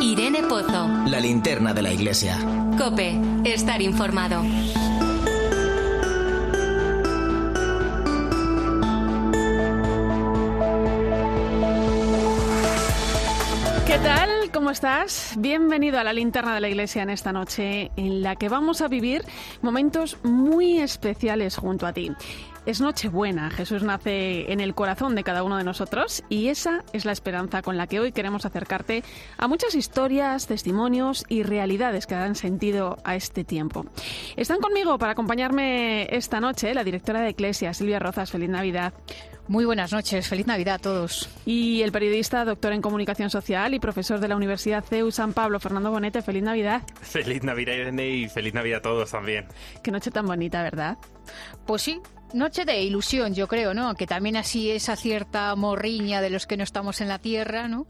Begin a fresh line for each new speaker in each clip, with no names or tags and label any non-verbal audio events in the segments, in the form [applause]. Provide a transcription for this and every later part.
Irene Pozo.
La linterna de la iglesia.
Cope, estar informado.
¿Qué tal? ¿Cómo estás? Bienvenido a la linterna de la iglesia en esta noche en la que vamos a vivir momentos muy especiales junto a ti. Es Nochebuena, Jesús nace en el corazón de cada uno de nosotros y esa es la esperanza con la que hoy queremos acercarte a muchas historias, testimonios y realidades que dan sentido a este tiempo. Están conmigo para acompañarme esta noche la directora de Iglesia, Silvia Rozas. Feliz Navidad.
Muy buenas noches, feliz Navidad a todos.
Y el periodista, doctor en comunicación social y profesor de la Universidad CEU San Pablo, Fernando Bonete, feliz Navidad.
Feliz Navidad, Irene, y feliz Navidad a todos también.
Qué noche tan bonita, ¿verdad?
Pues sí, noche de ilusión, yo creo, ¿no? Que también así esa cierta morriña de los que no estamos en la tierra, ¿no?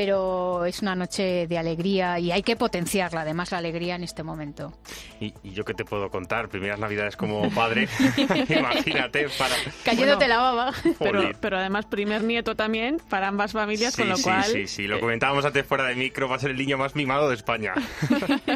Pero es una noche de alegría y hay que potenciarla, además, la alegría en este momento.
¿Y, yo qué te puedo contar? Primeras Navidades como padre, [laughs] imagínate, para...
Cayéndote la baba.
Pero, pero además primer nieto también para ambas familias, con lo
sí,
cual...
Sí, sí, lo comentábamos antes fuera de micro, va a ser el niño más mimado de España.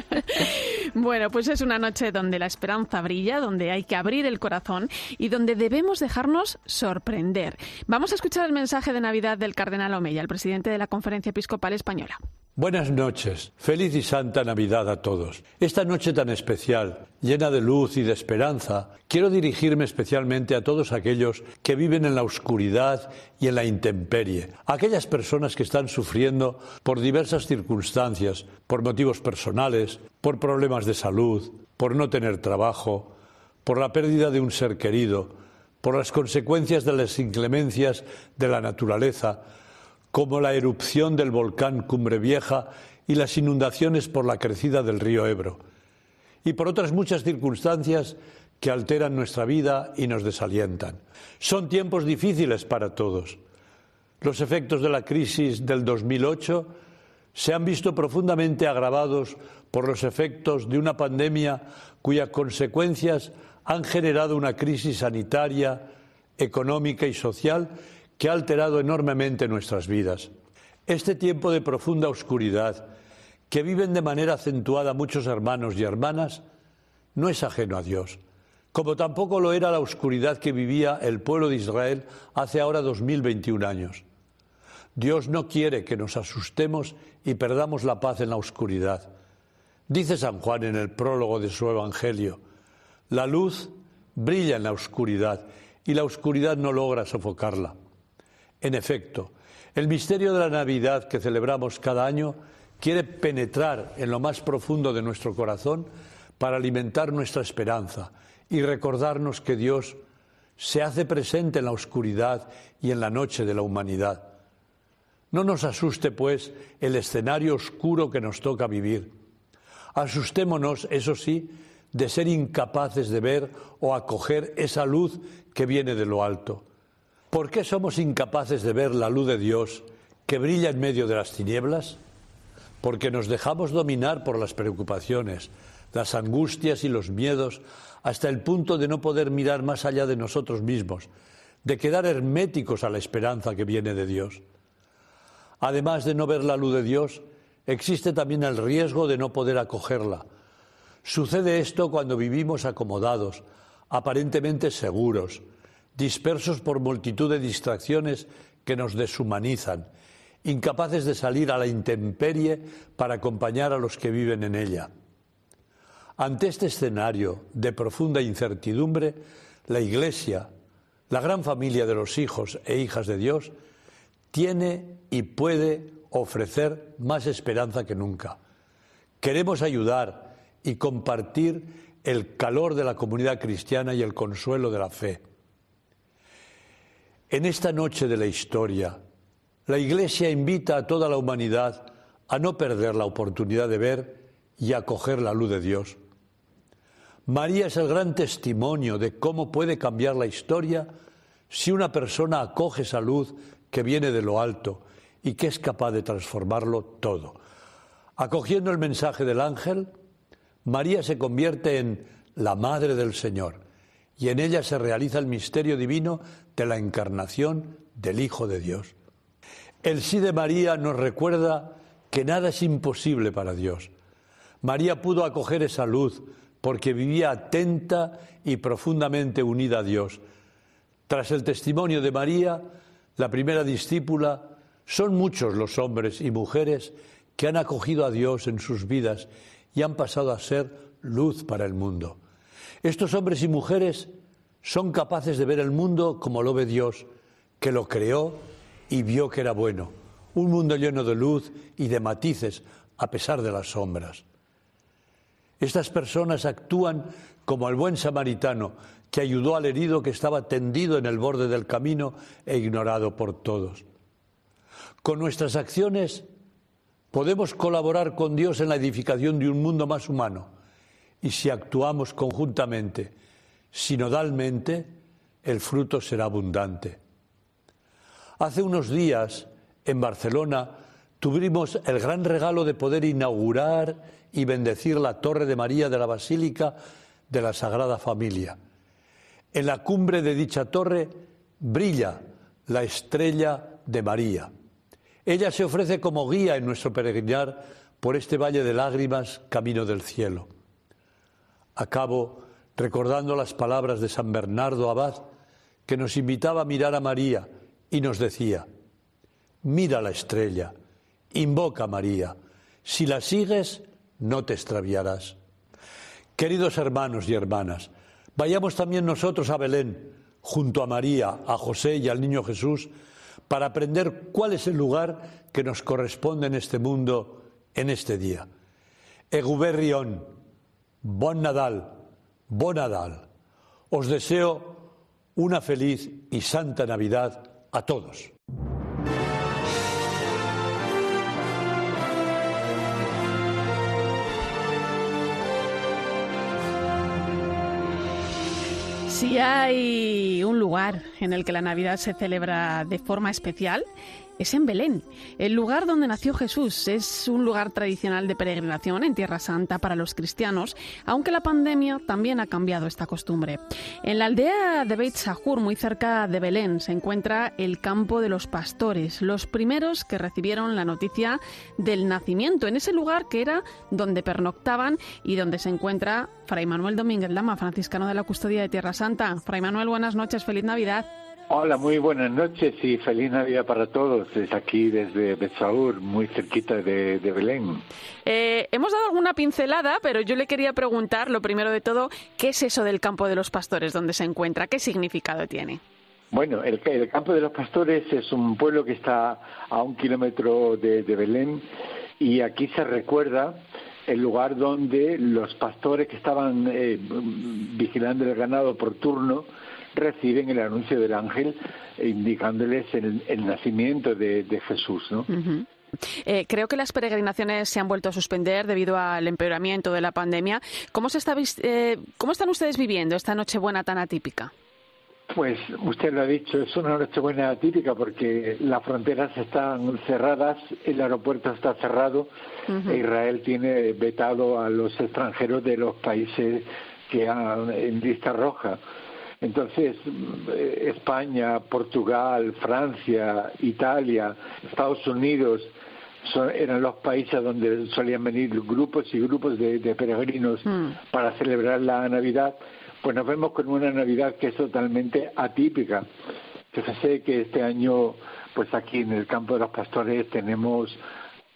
[laughs]
bueno, pues es una noche donde la esperanza brilla, donde hay que abrir el corazón y donde debemos dejarnos sorprender. Vamos a escuchar el mensaje de Navidad del cardenal Omeya, el presidente de la Conferencia Episcopal Española.
Buenas noches, feliz y santa Navidad a todos. Esta noche tan especial, llena de luz y de esperanza, quiero dirigirme especialmente a todos aquellos que viven en la oscuridad y en la intemperie, aquellas personas que están sufriendo por diversas circunstancias, por motivos personales, por problemas de salud, por no tener trabajo, por la pérdida de un ser querido, por las consecuencias de las inclemencias de la naturaleza, como la erupción del volcán Cumbre Vieja y las inundaciones por la crecida del río Ebro, y por otras muchas circunstancias que alteran nuestra vida y nos desalientan. Son tiempos difíciles para todos. Los efectos de la crisis del 2008 se han visto profundamente agravados por los efectos de una pandemia cuyas consecuencias han generado una crisis sanitaria, económica y social que ha alterado enormemente nuestras vidas. Este tiempo de profunda oscuridad que viven de manera acentuada muchos hermanos y hermanas no es ajeno a Dios, como tampoco lo era la oscuridad que vivía el pueblo de Israel hace ahora 2021 años. Dios no quiere que nos asustemos y perdamos la paz en la oscuridad. Dice San Juan en el prólogo de su Evangelio, la luz brilla en la oscuridad y la oscuridad no logra sofocarla. En efecto, el misterio de la Navidad que celebramos cada año quiere penetrar en lo más profundo de nuestro corazón para alimentar nuestra esperanza y recordarnos que Dios se hace presente en la oscuridad y en la noche de la humanidad. No nos asuste, pues, el escenario oscuro que nos toca vivir. Asustémonos, eso sí, de ser incapaces de ver o acoger esa luz que viene de lo alto. ¿Por qué somos incapaces de ver la luz de Dios que brilla en medio de las tinieblas? Porque nos dejamos dominar por las preocupaciones, las angustias y los miedos hasta el punto de no poder mirar más allá de nosotros mismos, de quedar herméticos a la esperanza que viene de Dios. Además de no ver la luz de Dios, existe también el riesgo de no poder acogerla, Sucede esto cuando vivimos acomodados, aparentemente seguros, dispersos por multitud de distracciones que nos deshumanizan, incapaces de salir a la intemperie para acompañar a los que viven en ella. Ante este escenario de profunda incertidumbre, la Iglesia, la gran familia de los hijos e hijas de Dios, tiene y puede ofrecer más esperanza que nunca. Queremos ayudar, y compartir el calor de la comunidad cristiana y el consuelo de la fe. En esta noche de la historia, la Iglesia invita a toda la humanidad a no perder la oportunidad de ver y acoger la luz de Dios. María es el gran testimonio de cómo puede cambiar la historia si una persona acoge esa luz que viene de lo alto y que es capaz de transformarlo todo. Acogiendo el mensaje del ángel, María se convierte en la Madre del Señor y en ella se realiza el misterio divino de la encarnación del Hijo de Dios. El sí de María nos recuerda que nada es imposible para Dios. María pudo acoger esa luz porque vivía atenta y profundamente unida a Dios. Tras el testimonio de María, la primera discípula, son muchos los hombres y mujeres que han acogido a Dios en sus vidas y han pasado a ser luz para el mundo. Estos hombres y mujeres son capaces de ver el mundo como lo ve Dios, que lo creó y vio que era bueno, un mundo lleno de luz y de matices a pesar de las sombras. Estas personas actúan como el buen samaritano que ayudó al herido que estaba tendido en el borde del camino e ignorado por todos. Con nuestras acciones podemos colaborar con Dios en la edificación de un mundo más humano y si actuamos conjuntamente, sinodalmente, el fruto será abundante. Hace unos días, en Barcelona, tuvimos el gran regalo de poder inaugurar y bendecir la Torre de María de la Basílica de la Sagrada Familia. En la cumbre de dicha torre brilla la estrella de María. Ella se ofrece como guía en nuestro peregrinar por este valle de lágrimas, camino del cielo. Acabo recordando las palabras de San Bernardo Abad, que nos invitaba a mirar a María y nos decía, mira la estrella, invoca a María, si la sigues no te extraviarás. Queridos hermanos y hermanas, vayamos también nosotros a Belén, junto a María, a José y al niño Jesús, para aprender cuál es el lugar que nos corresponde en este mundo en este día. Eguberrión, bon Nadal, bon Nadal. Os deseo una feliz y santa Navidad a todos.
Si hay un lugar en el que la Navidad se celebra de forma especial, es en Belén, el lugar donde nació Jesús. Es un lugar tradicional de peregrinación en Tierra Santa para los cristianos, aunque la pandemia también ha cambiado esta costumbre. En la aldea de Beit Sahur, muy cerca de Belén, se encuentra el campo de los pastores, los primeros que recibieron la noticia del nacimiento, en ese lugar que era donde pernoctaban y donde se encuentra Fray Manuel Domínguez Lama, franciscano de la Custodia de Tierra Santa. Fray Manuel, buenas noches, feliz Navidad.
Hola, muy buenas noches y feliz Navidad para todos. Desde aquí, desde Betsaur, muy cerquita de, Belén.
Eh, hemos dado alguna pincelada, pero yo le quería preguntar, lo primero de todo, ¿qué es eso del campo de los pastores? ¿Dónde se encuentra? ¿Qué significado tiene?
Bueno, el, campo de los pastores es un pueblo que está a un kilómetro de, Belén y aquí se recuerda el lugar donde los pastores que estaban eh, vigilando el ganado por turno reciben el anuncio del ángel indicándoles el, nacimiento de, Jesús, ¿no?
Eh, creo que las peregrinaciones se han vuelto a suspender debido al empeoramiento de la pandemia. ¿Cómo, se está, eh, ¿Cómo están ustedes viviendo esta Nochebuena tan atípica?
Pues usted lo ha dicho, es una Nochebuena atípica porque las fronteras están cerradas, el aeropuerto está cerrado e Israel tiene vetado a los extranjeros de los países que han en lista roja. Entonces, eh, España, Portugal, Francia, Italia, Estados Unidos, eran los países donde solían venir grupos y grupos de, peregrinos hmm. para celebrar la Navidad, pues nos vemos con una Navidad que es totalmente atípica. Fíjese que este año, pues aquí en el campo de los pastores tenemos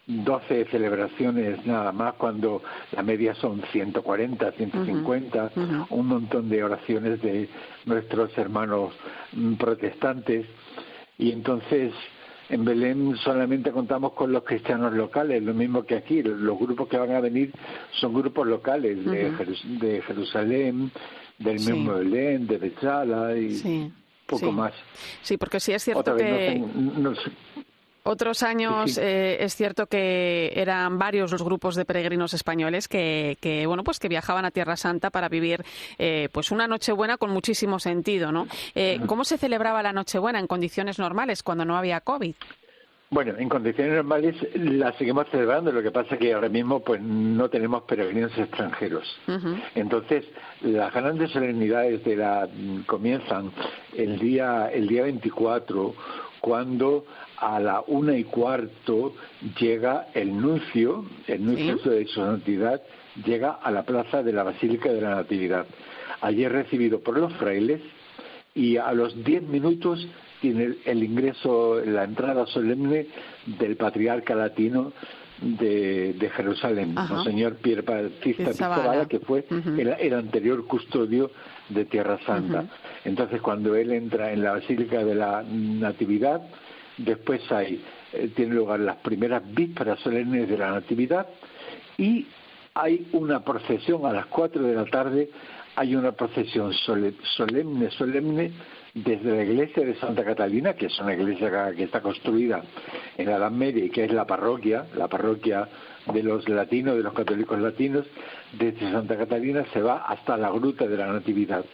12 celebraciones nada más, cuando la media son 140, 150, un montón de oraciones de nuestros hermanos mm, protestantes. Y entonces en Belén solamente contamos con los cristianos locales, lo mismo que aquí. Los grupos que van a venir son grupos locales de, Jerusalén, del mismo Belén, de Bechala y poco más.
Sí, porque sí es cierto que... Otros años eh, es cierto que eran varios los grupos de peregrinos españoles que, bueno pues que viajaban a Tierra Santa para vivir eh, pues una Nochebuena con muchísimo sentido, ¿no? Eh, ¿Cómo se celebraba la Nochebuena en condiciones normales cuando no había COVID?
Bueno, en condiciones normales la seguimos celebrando, lo que pasa que ahora mismo pues no tenemos peregrinos extranjeros. Entonces, las grandes solemnidades de la comienzan el día el día 24 cuando a la una y cuarto llega el nuncio, el nuncio de su santidad, llega a la plaza de la Basílica de la Natividad. Allí es recibido por los frailes y a los diez minutos tiene el ingreso, la entrada solemne del patriarca latino de, Jerusalén, Monseñor Pierre Battista que fue el, anterior custodio de Tierra Santa. Entonces, cuando él entra en la Basílica de la Natividad, después hay, eh, tiene lugar las primeras vísperas solemnes de la Natividad y hay una procesión a las cuatro de la tarde, hay una procesión solemne, solemne desde la iglesia de Santa Catalina, que es una iglesia que está construida en la Edad Media y que es la parroquia, la parroquia de los latinos, de los católicos latinos, desde Santa Catalina se va hasta la gruta de la Natividad.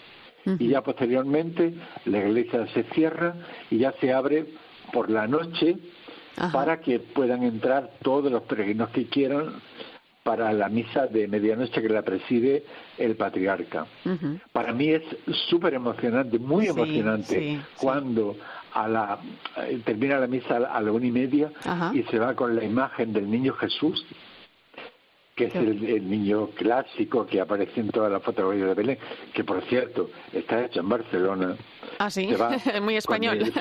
Y ya posteriormente la iglesia se cierra y ya se abre por la noche para que puedan entrar todos los peregrinos que quieran para la misa de medianoche que la preside el patriarca. Para mí es súper emocionante, muy emocionante, cuando a la, eh, termina la misa a la una y media y se va con la imagen del niño Jesús, que es el, niño clásico que aparece en todas las fotografías de Belén, que por cierto está hecho en Barcelona.
Ah, sí, [laughs] muy español. [laughs]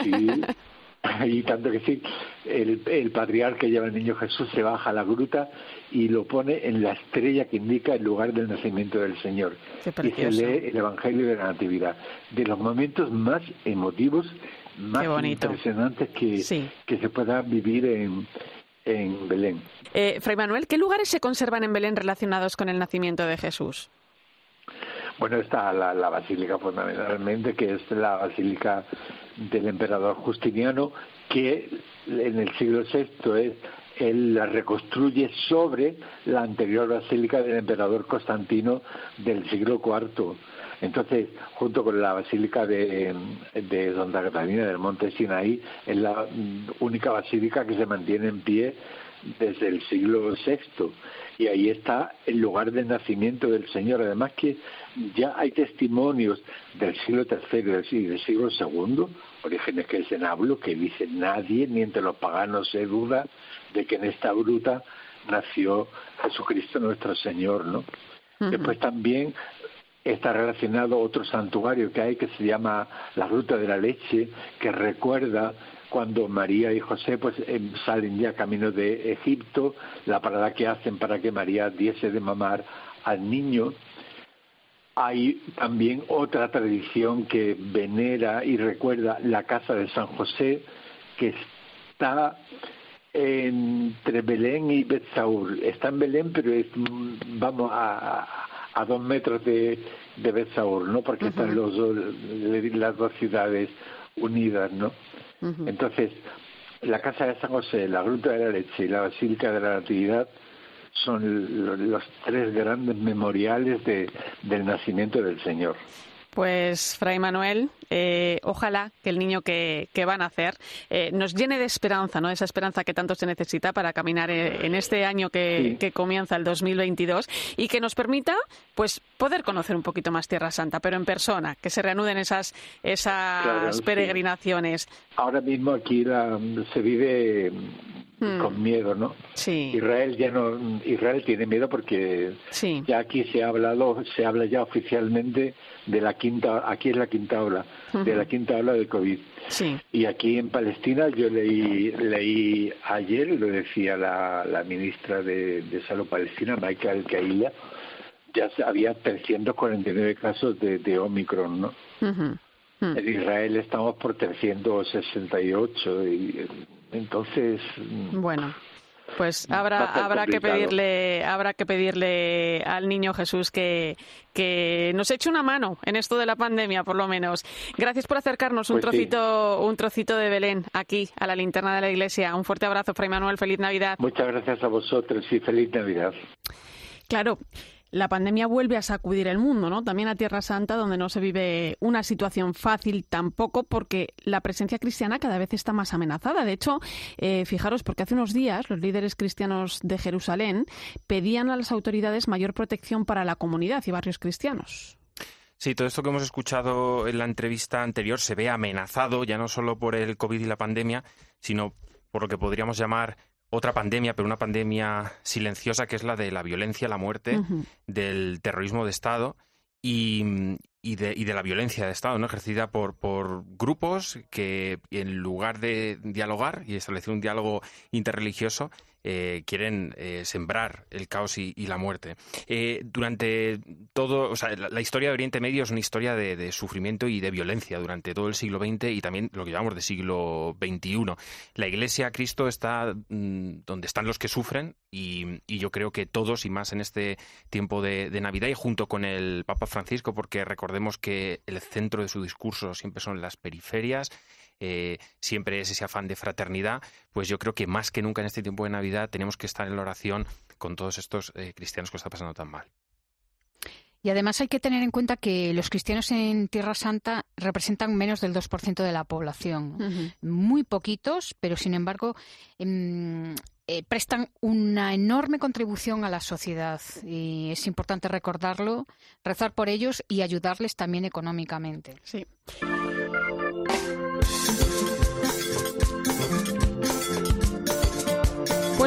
[laughs]
y tanto que sí, el, el patriarca lleva el niño Jesús se baja a la gruta y lo pone en la estrella que indica el lugar del nacimiento del Señor. y se lee el Evangelio de la Natividad. De los momentos más emotivos, más impresionantes que, que se pueda vivir en, en Belén.
Eh, Fray Manuel, ¿qué lugares se conservan en Belén relacionados con el nacimiento de Jesús?
Bueno, está la, la basílica fundamentalmente, que es la basílica del emperador Justiniano, que en el siglo VI es él la reconstruye sobre la anterior basílica del emperador Constantino del siglo IV. Entonces, junto con la basílica de, de Santa Catalina del Monte Sinaí, es la única basílica que se mantiene en pie desde el siglo VI y ahí está el lugar del nacimiento del Señor. Además que ya hay testimonios del siglo III y del siglo II, orígenes que es en hablo, que dice nadie, ni entre los paganos se duda de que en esta gruta nació Jesucristo nuestro Señor, ¿no? Después también está relacionado otro santuario que hay que se llama la Gruta de la Leche, que recuerda cuando María y José pues em, salen ya camino de Egipto, la parada que hacen para que María diese de mamar al niño. Hay también otra tradición que venera y recuerda la casa de San José, que está entre Belén y Betsaur. Está en Belén, pero es, vamos, a, a dos metros de, de Betsaur, ¿no? Porque están los las dos ciudades unidas, ¿no? Entonces, la Casa de San José, la Gruta de la Leche y la Basílica de la Natividad son los tres grandes memoriales de, del nacimiento del Señor.
Pues, Fray Manuel, eh, ojalá que el niño que, que van a hacer eh, nos llene de esperanza, ¿no? Esa esperanza que tanto se necesita para caminar eh, en este año que, que, comienza el 2022 y que nos permita, pues, poder conocer un poquito más Tierra Santa, pero en persona, que se reanuden esas, esas peregrinaciones.
Ahora mismo aquí se vive Hmm. con miedo, ¿no?
Sí.
Israel ya no, Israel tiene miedo porque ya aquí se ha hablado, se habla ya oficialmente de la quinta, aquí es la quinta ola, de la quinta ola del COVID.
Sí.
Y aquí en Palestina yo leí, leí ayer, lo decía la, la ministra de, de Salud Palestina, Michael Kaila, ya había 349 casos de, de Omicron, ¿no? En Israel estamos por 368 y entonces.
Bueno. Pues habrá, habrá que pedirle, habrá que pedirle al niño Jesús que, que nos eche una mano en esto de la pandemia, por lo menos. Gracias por acercarnos un pues trocito, un trocito de Belén aquí a la linterna de la iglesia. Un fuerte abrazo, Fray Manuel. Feliz Navidad.
Muchas gracias a vosotros y feliz Navidad.
Claro la pandemia vuelve a sacudir el mundo, ¿no? También a Tierra Santa, donde no se vive una situación fácil tampoco, porque la presencia cristiana cada vez está más amenazada. De hecho, eh, fijaros, porque hace unos días los líderes cristianos de Jerusalén pedían a las autoridades mayor protección para la comunidad y barrios cristianos.
Sí, todo esto que hemos escuchado en la entrevista anterior se ve amenazado ya no solo por el COVID y la pandemia, sino por lo que podríamos llamar otra pandemia, pero una pandemia silenciosa que es la de la violencia, la muerte, del terrorismo de Estado y, y, de, y de la violencia de Estado, ¿no? ejercida por, por grupos que en lugar de dialogar y establecer un diálogo interreligioso, eh, quieren eh, sembrar el caos y, la muerte. Eh, durante todo, o sea, la, historia de Oriente Medio es una historia de, sufrimiento y de violencia durante todo el siglo XX y también lo que llamamos de siglo XXI. La Iglesia, Cristo está mm, donde están los que sufren y, yo creo que todos y más en este tiempo de, de Navidad y junto con el Papa Francisco, porque recordemos que el centro de su discurso siempre son las periferias eh, siempre es ese afán de fraternidad, pues yo creo que más que nunca en este tiempo de Navidad tenemos que estar en la oración con todos estos eh, cristianos que está pasando tan mal.
Y además hay que tener en cuenta que los cristianos en Tierra Santa representan menos del 2% de la población. Muy poquitos, pero sin embargo em, eh, prestan una enorme contribución a la sociedad. Y es importante recordarlo, rezar por ellos y ayudarles también económicamente.
Sí.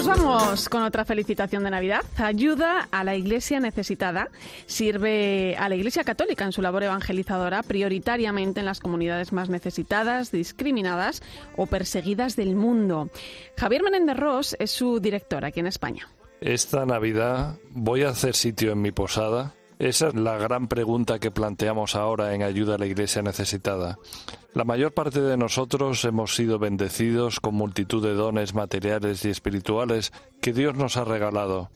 Vamos con otra felicitación de Navidad. Ayuda a la Iglesia necesitada. Sirve a la Iglesia Católica en su labor evangelizadora prioritariamente en las comunidades más necesitadas, discriminadas o perseguidas del mundo. Javier Menéndez Ross es su director aquí en España.
Esta Navidad voy a hacer sitio en mi posada esa es la gran pregunta que planteamos ahora en Ayuda a la Iglesia Necesitada. La mayor parte de nosotros hemos sido bendecidos con multitud de dones materiales y espirituales que Dios nos ha regalado,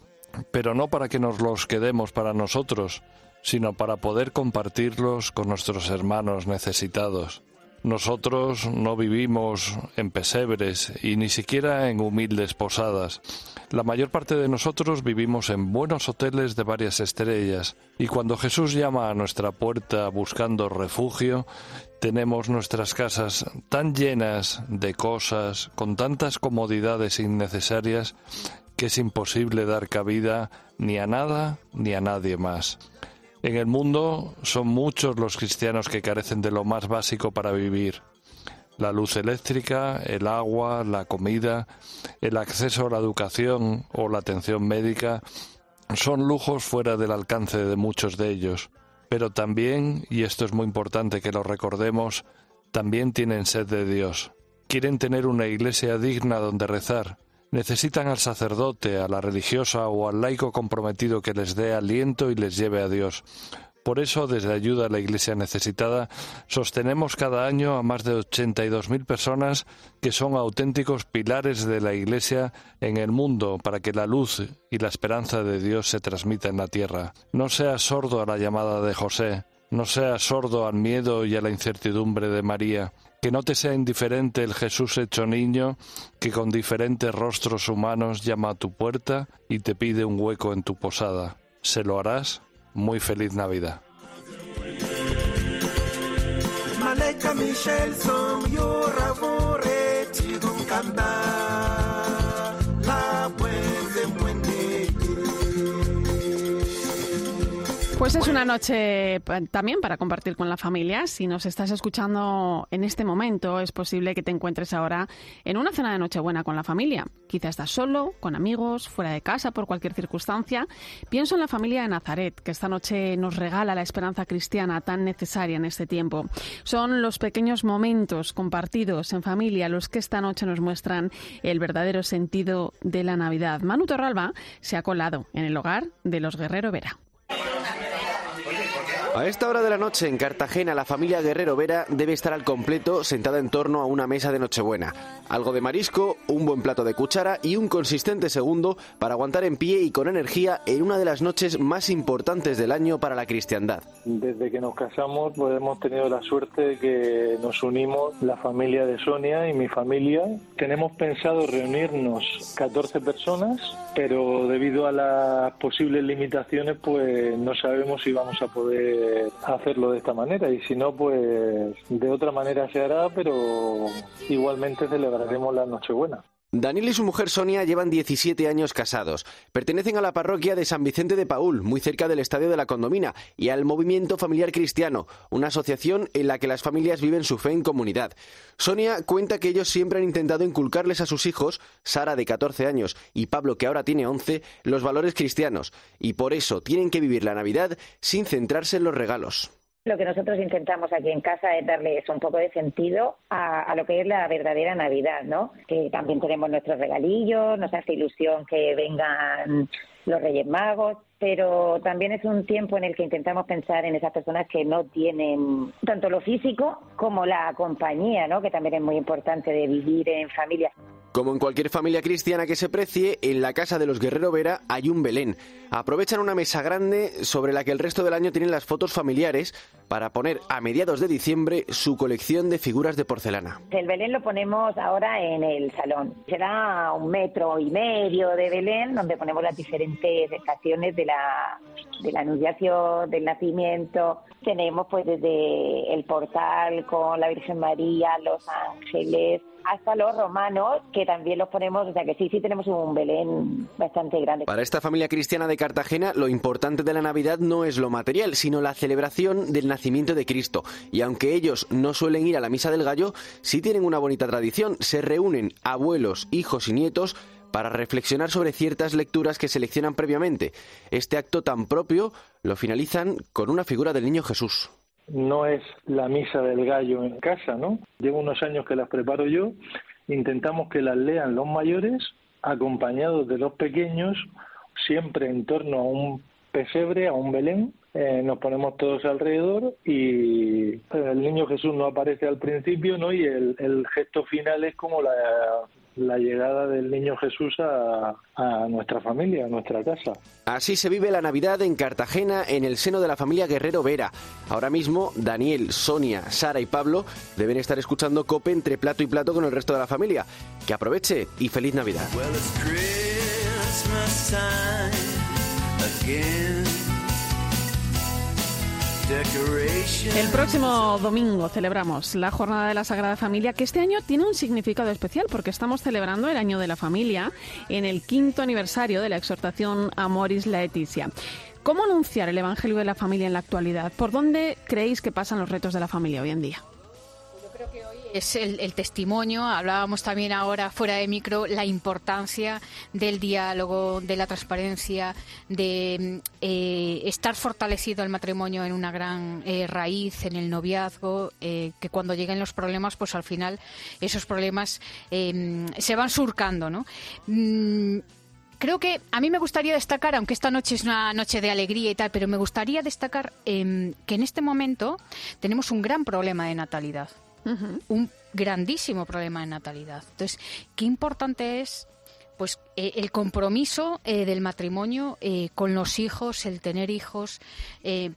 pero no para que nos los quedemos para nosotros, sino para poder compartirlos con nuestros hermanos necesitados. Nosotros no vivimos en pesebres y ni siquiera en humildes posadas. La mayor parte de nosotros vivimos en buenos hoteles de varias estrellas y cuando Jesús llama a nuestra puerta buscando refugio, tenemos nuestras casas tan llenas de cosas, con tantas comodidades innecesarias, que es imposible dar cabida ni a nada ni a nadie más. En el mundo son muchos los cristianos que carecen de lo más básico para vivir. La luz eléctrica, el agua, la comida, el acceso a la educación o la atención médica son lujos fuera del alcance de muchos de ellos. Pero también, y esto es muy importante que lo recordemos, también tienen sed de Dios. Quieren tener una iglesia digna donde rezar, Necesitan al sacerdote, a la religiosa o al laico comprometido que les dé aliento y les lleve a Dios. Por eso, desde Ayuda a la Iglesia Necesitada, sostenemos cada año a más de 82.000 personas que son auténticos pilares de la Iglesia en el mundo para que la luz y la esperanza de Dios se transmita en la tierra. No seas sordo a la llamada de José, no seas sordo al miedo y a la incertidumbre de María que no te sea indiferente el Jesús hecho niño, que con diferentes rostros humanos llama a tu puerta y te pide un hueco en tu posada. ¿Se lo harás? Muy feliz Navidad.
Pues es una noche también para compartir con la familia. Si nos estás escuchando en este momento, es posible que te encuentres ahora en una cena de Nochebuena con la familia. Quizás estás solo, con amigos, fuera de casa, por cualquier circunstancia. Pienso en la familia de Nazaret, que esta noche nos regala la esperanza cristiana tan necesaria en este tiempo. Son los pequeños momentos compartidos en familia los que esta noche nos muestran el verdadero sentido de la Navidad. Manu Torralba se ha colado en el hogar de los Guerrero Vera.
A esta hora de la noche en Cartagena, la familia Guerrero Vera debe estar al completo sentada en torno a una mesa de Nochebuena. Algo de marisco, un buen plato de cuchara y un consistente segundo para aguantar en pie y con energía en una de las noches más importantes del año para la cristiandad.
Desde que nos casamos, pues hemos tenido la suerte de que nos unimos la familia de Sonia y mi familia. Tenemos pensado reunirnos 14 personas, pero debido a las posibles limitaciones, pues no sabemos si vamos a poder hacerlo de esta manera y si no, pues de otra manera se hará, pero igualmente celebraremos la Nochebuena.
Daniel y su mujer Sonia llevan 17 años casados. Pertenecen a la parroquia de San Vicente de Paul, muy cerca del Estadio de la Condomina, y al Movimiento Familiar Cristiano, una asociación en la que las familias viven su fe en comunidad. Sonia cuenta que ellos siempre han intentado inculcarles a sus hijos, Sara de 14 años y Pablo que ahora tiene 11, los valores cristianos, y por eso tienen que vivir la Navidad sin centrarse en los regalos.
Lo que nosotros intentamos aquí en casa es darles un poco de sentido a, lo que es la verdadera Navidad, ¿no? Que también tenemos nuestros regalillos, nos hace ilusión que vengan los Reyes Magos, pero también es un tiempo en el que intentamos pensar en esas personas que no tienen tanto lo físico como la compañía, ¿no? Que también es muy importante de vivir en familia.
Como en cualquier familia cristiana que se precie, en la casa de los Guerrero Vera hay un Belén. Aprovechan una mesa grande sobre la que el resto del año tienen las fotos familiares para poner a mediados de diciembre su colección de figuras de porcelana.
El Belén lo ponemos ahora en el salón. Será un metro y medio de Belén donde ponemos las diferentes estaciones de la, de la anunciación, del nacimiento. Tenemos pues desde el portal con la Virgen María, los ángeles, hasta los romanos, que también los ponemos, o sea que sí, sí tenemos un Belén bastante grande.
Para esta familia cristiana de Cartagena, lo importante de la Navidad no es lo material, sino la celebración del nacimiento de Cristo. Y aunque ellos no suelen ir a la Misa del Gallo, sí tienen una bonita tradición. Se reúnen abuelos, hijos y nietos para reflexionar sobre ciertas lecturas que seleccionan previamente. Este acto tan propio lo finalizan con una figura del niño Jesús
no es la misa del gallo en casa, ¿no? Llevo unos años que las preparo yo, intentamos que las lean los mayores, acompañados de los pequeños, siempre en torno a un pesebre, a un Belén, eh, nos ponemos todos alrededor y el niño Jesús no aparece al principio, ¿no? Y el, el gesto final es como la, la llegada del niño Jesús a, nuestra familia, a nuestra casa.
Así se vive la Navidad en Cartagena en el seno de la familia Guerrero Vera. Ahora mismo Daniel, Sonia, Sara y Pablo deben estar escuchando Cope entre plato y plato con el resto de la familia. Que aproveche y feliz Navidad.
El próximo domingo celebramos la Jornada de la Sagrada Familia, que este año tiene un significado especial porque estamos celebrando el Año de la Familia en el quinto aniversario de la exhortación Amoris Laetitia. ¿Cómo anunciar el Evangelio de la Familia en la actualidad? ¿Por dónde creéis que pasan los retos de la familia hoy en día?
Es el, testimonio. Hablábamos también ahora fuera de micro la importancia del diálogo, de la transparencia, de eh, estar fortalecido el matrimonio en una gran eh, raíz, en el noviazgo, eh, que cuando lleguen los problemas, pues al final esos problemas se van surcando, ¿no? Mm, creo que a mí me gustaría destacar, aunque esta noche es una noche de alegría y tal, pero me gustaría destacar em, que en este momento tenemos un gran problema de natalidad un grandísimo problema de natalidad. Entonces, qué importante es pues eh, el compromiso eh, del matrimonio eh, con los hijos, el tener hijos,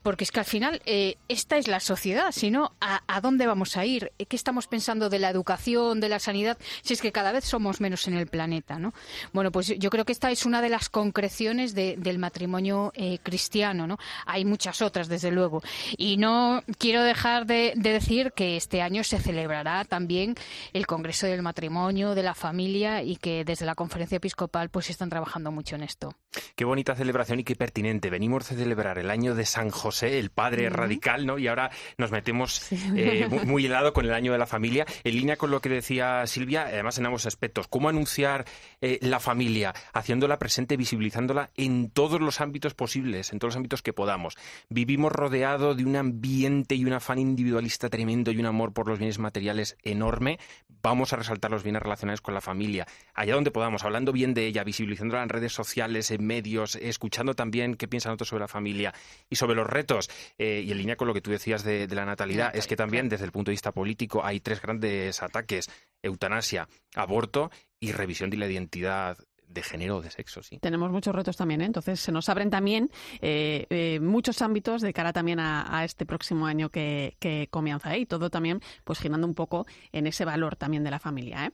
porque es que al final esta es la sociedad, si no, ¿a, dónde vamos a ir? ¿Qué estamos pensando de la educación, de la sanidad, si es que cada vez somos menos en el planeta? ¿no? Bueno, pues yo creo que esta es una de las concreciones del matrimonio cristiano. ¿no? Hay muchas otras, desde luego. Y no quiero dejar de, de decir que este año se celebrará también el Congreso del Matrimonio, de la Familia, y que desde la Conferencia Episcopal pues están trabajando mucho en esto.
Qué bonita celebración y qué pertinente. Venimos de celebrar el año de San José, el padre radical, ¿no? Y ahora nos metemos eh, [laughs] muy, helado con el año de la familia. En línea con lo que decía Silvia, además en ambos aspectos. ¿Cómo anunciar eh, la familia? Haciéndola presente, visibilizándola en todos los ámbitos posibles, en todos los ámbitos que podamos. Vivimos rodeado de un ambiente y un afán individualista tremendo y un amor por los bienes materiales enorme. Vamos a resaltar los bienes relacionados con la familia. Allá donde podamos, hablando bien de ella, visibilizándola en redes sociales, en medios, escuchando también qué piensan otros sobre la familia y sobre los retos. Eh, y en línea con lo que tú decías de, la natalidad, es que también desde el punto de vista político hay tres grandes ataques: eutanasia, aborto y revisión de la identidad de género o de sexo, sí.
Tenemos muchos retos también, ¿eh? entonces se nos abren también eh, muchos ámbitos de cara también a, este próximo año que, que comienza y todo también pues girando un poco en ese valor también de la familia.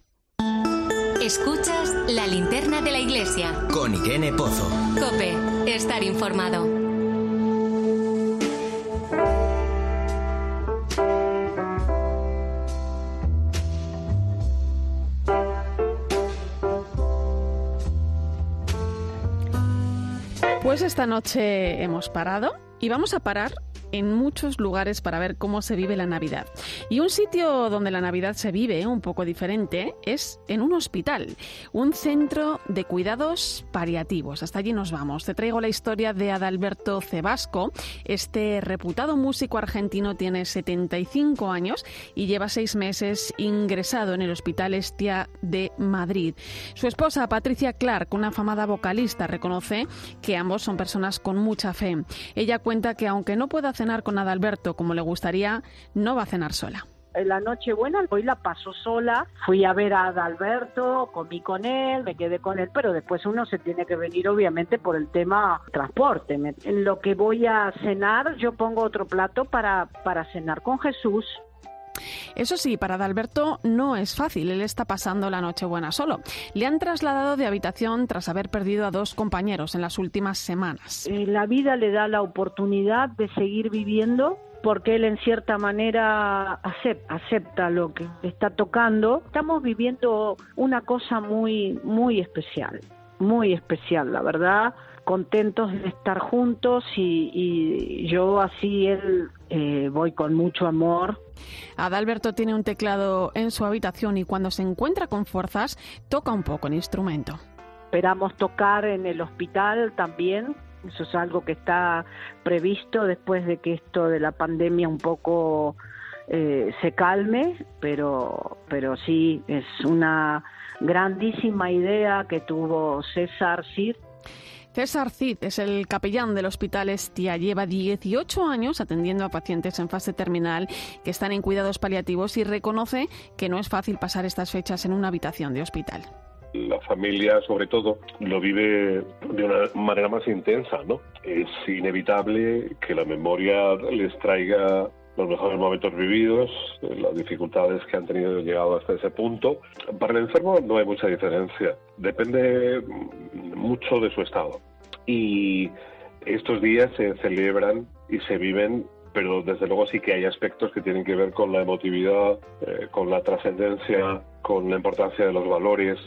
Escuchas la linterna de la iglesia.
Con Irene Pozo.
Cope, estar informado.
Pues esta noche hemos parado y vamos a parar en muchos lugares para ver cómo se vive la Navidad. Y un sitio donde la Navidad se vive un poco diferente es en un hospital, un centro de cuidados paliativos. Hasta allí nos vamos. Te traigo la historia de Adalberto Cebasco. Este reputado músico argentino tiene 75 años y lleva seis meses ingresado en el Hospital Estia de Madrid. Su esposa, Patricia Clark, una afamada vocalista, reconoce que ambos son personas con mucha fe. Ella cuenta que aunque no pueda cenar con Adalberto como le gustaría, no va a cenar sola
la noche buena, hoy la paso sola, fui a ver a Adalberto, comí con él, me quedé con él, pero después uno se tiene que venir obviamente por el tema transporte. En lo que voy a cenar, yo pongo otro plato para, para cenar con Jesús.
Eso sí, para Adalberto no es fácil, él está pasando la noche buena solo. Le han trasladado de habitación tras haber perdido a dos compañeros en las últimas semanas.
Eh, la vida le da la oportunidad de seguir viviendo porque él en cierta manera acepta, lo que está tocando. Estamos viviendo una cosa muy, muy especial, muy especial, la verdad contentos de estar juntos y, yo así él eh, voy con mucho amor.
Adalberto tiene un teclado en su habitación y cuando se encuentra con fuerzas toca un poco el instrumento.
Esperamos tocar en el hospital también, eso es algo que está previsto después de que esto de la pandemia un poco eh, se calme, pero, pero sí es una grandísima idea que tuvo César Sir
César Cid es el capellán del Hospital Estia. Lleva 18 años atendiendo a pacientes en fase terminal que están en cuidados paliativos y reconoce que no es fácil pasar estas fechas en una habitación de hospital
la familia sobre todo lo vive de una manera más intensa, ¿no? Es inevitable que la memoria les traiga los mejores momentos vividos, las dificultades que han tenido llegado hasta ese punto. Para el enfermo no hay mucha diferencia, depende mucho de su estado y estos días se celebran y se viven pero desde luego sí que hay aspectos que tienen que ver con la emotividad, eh, con la trascendencia, con la importancia de los valores.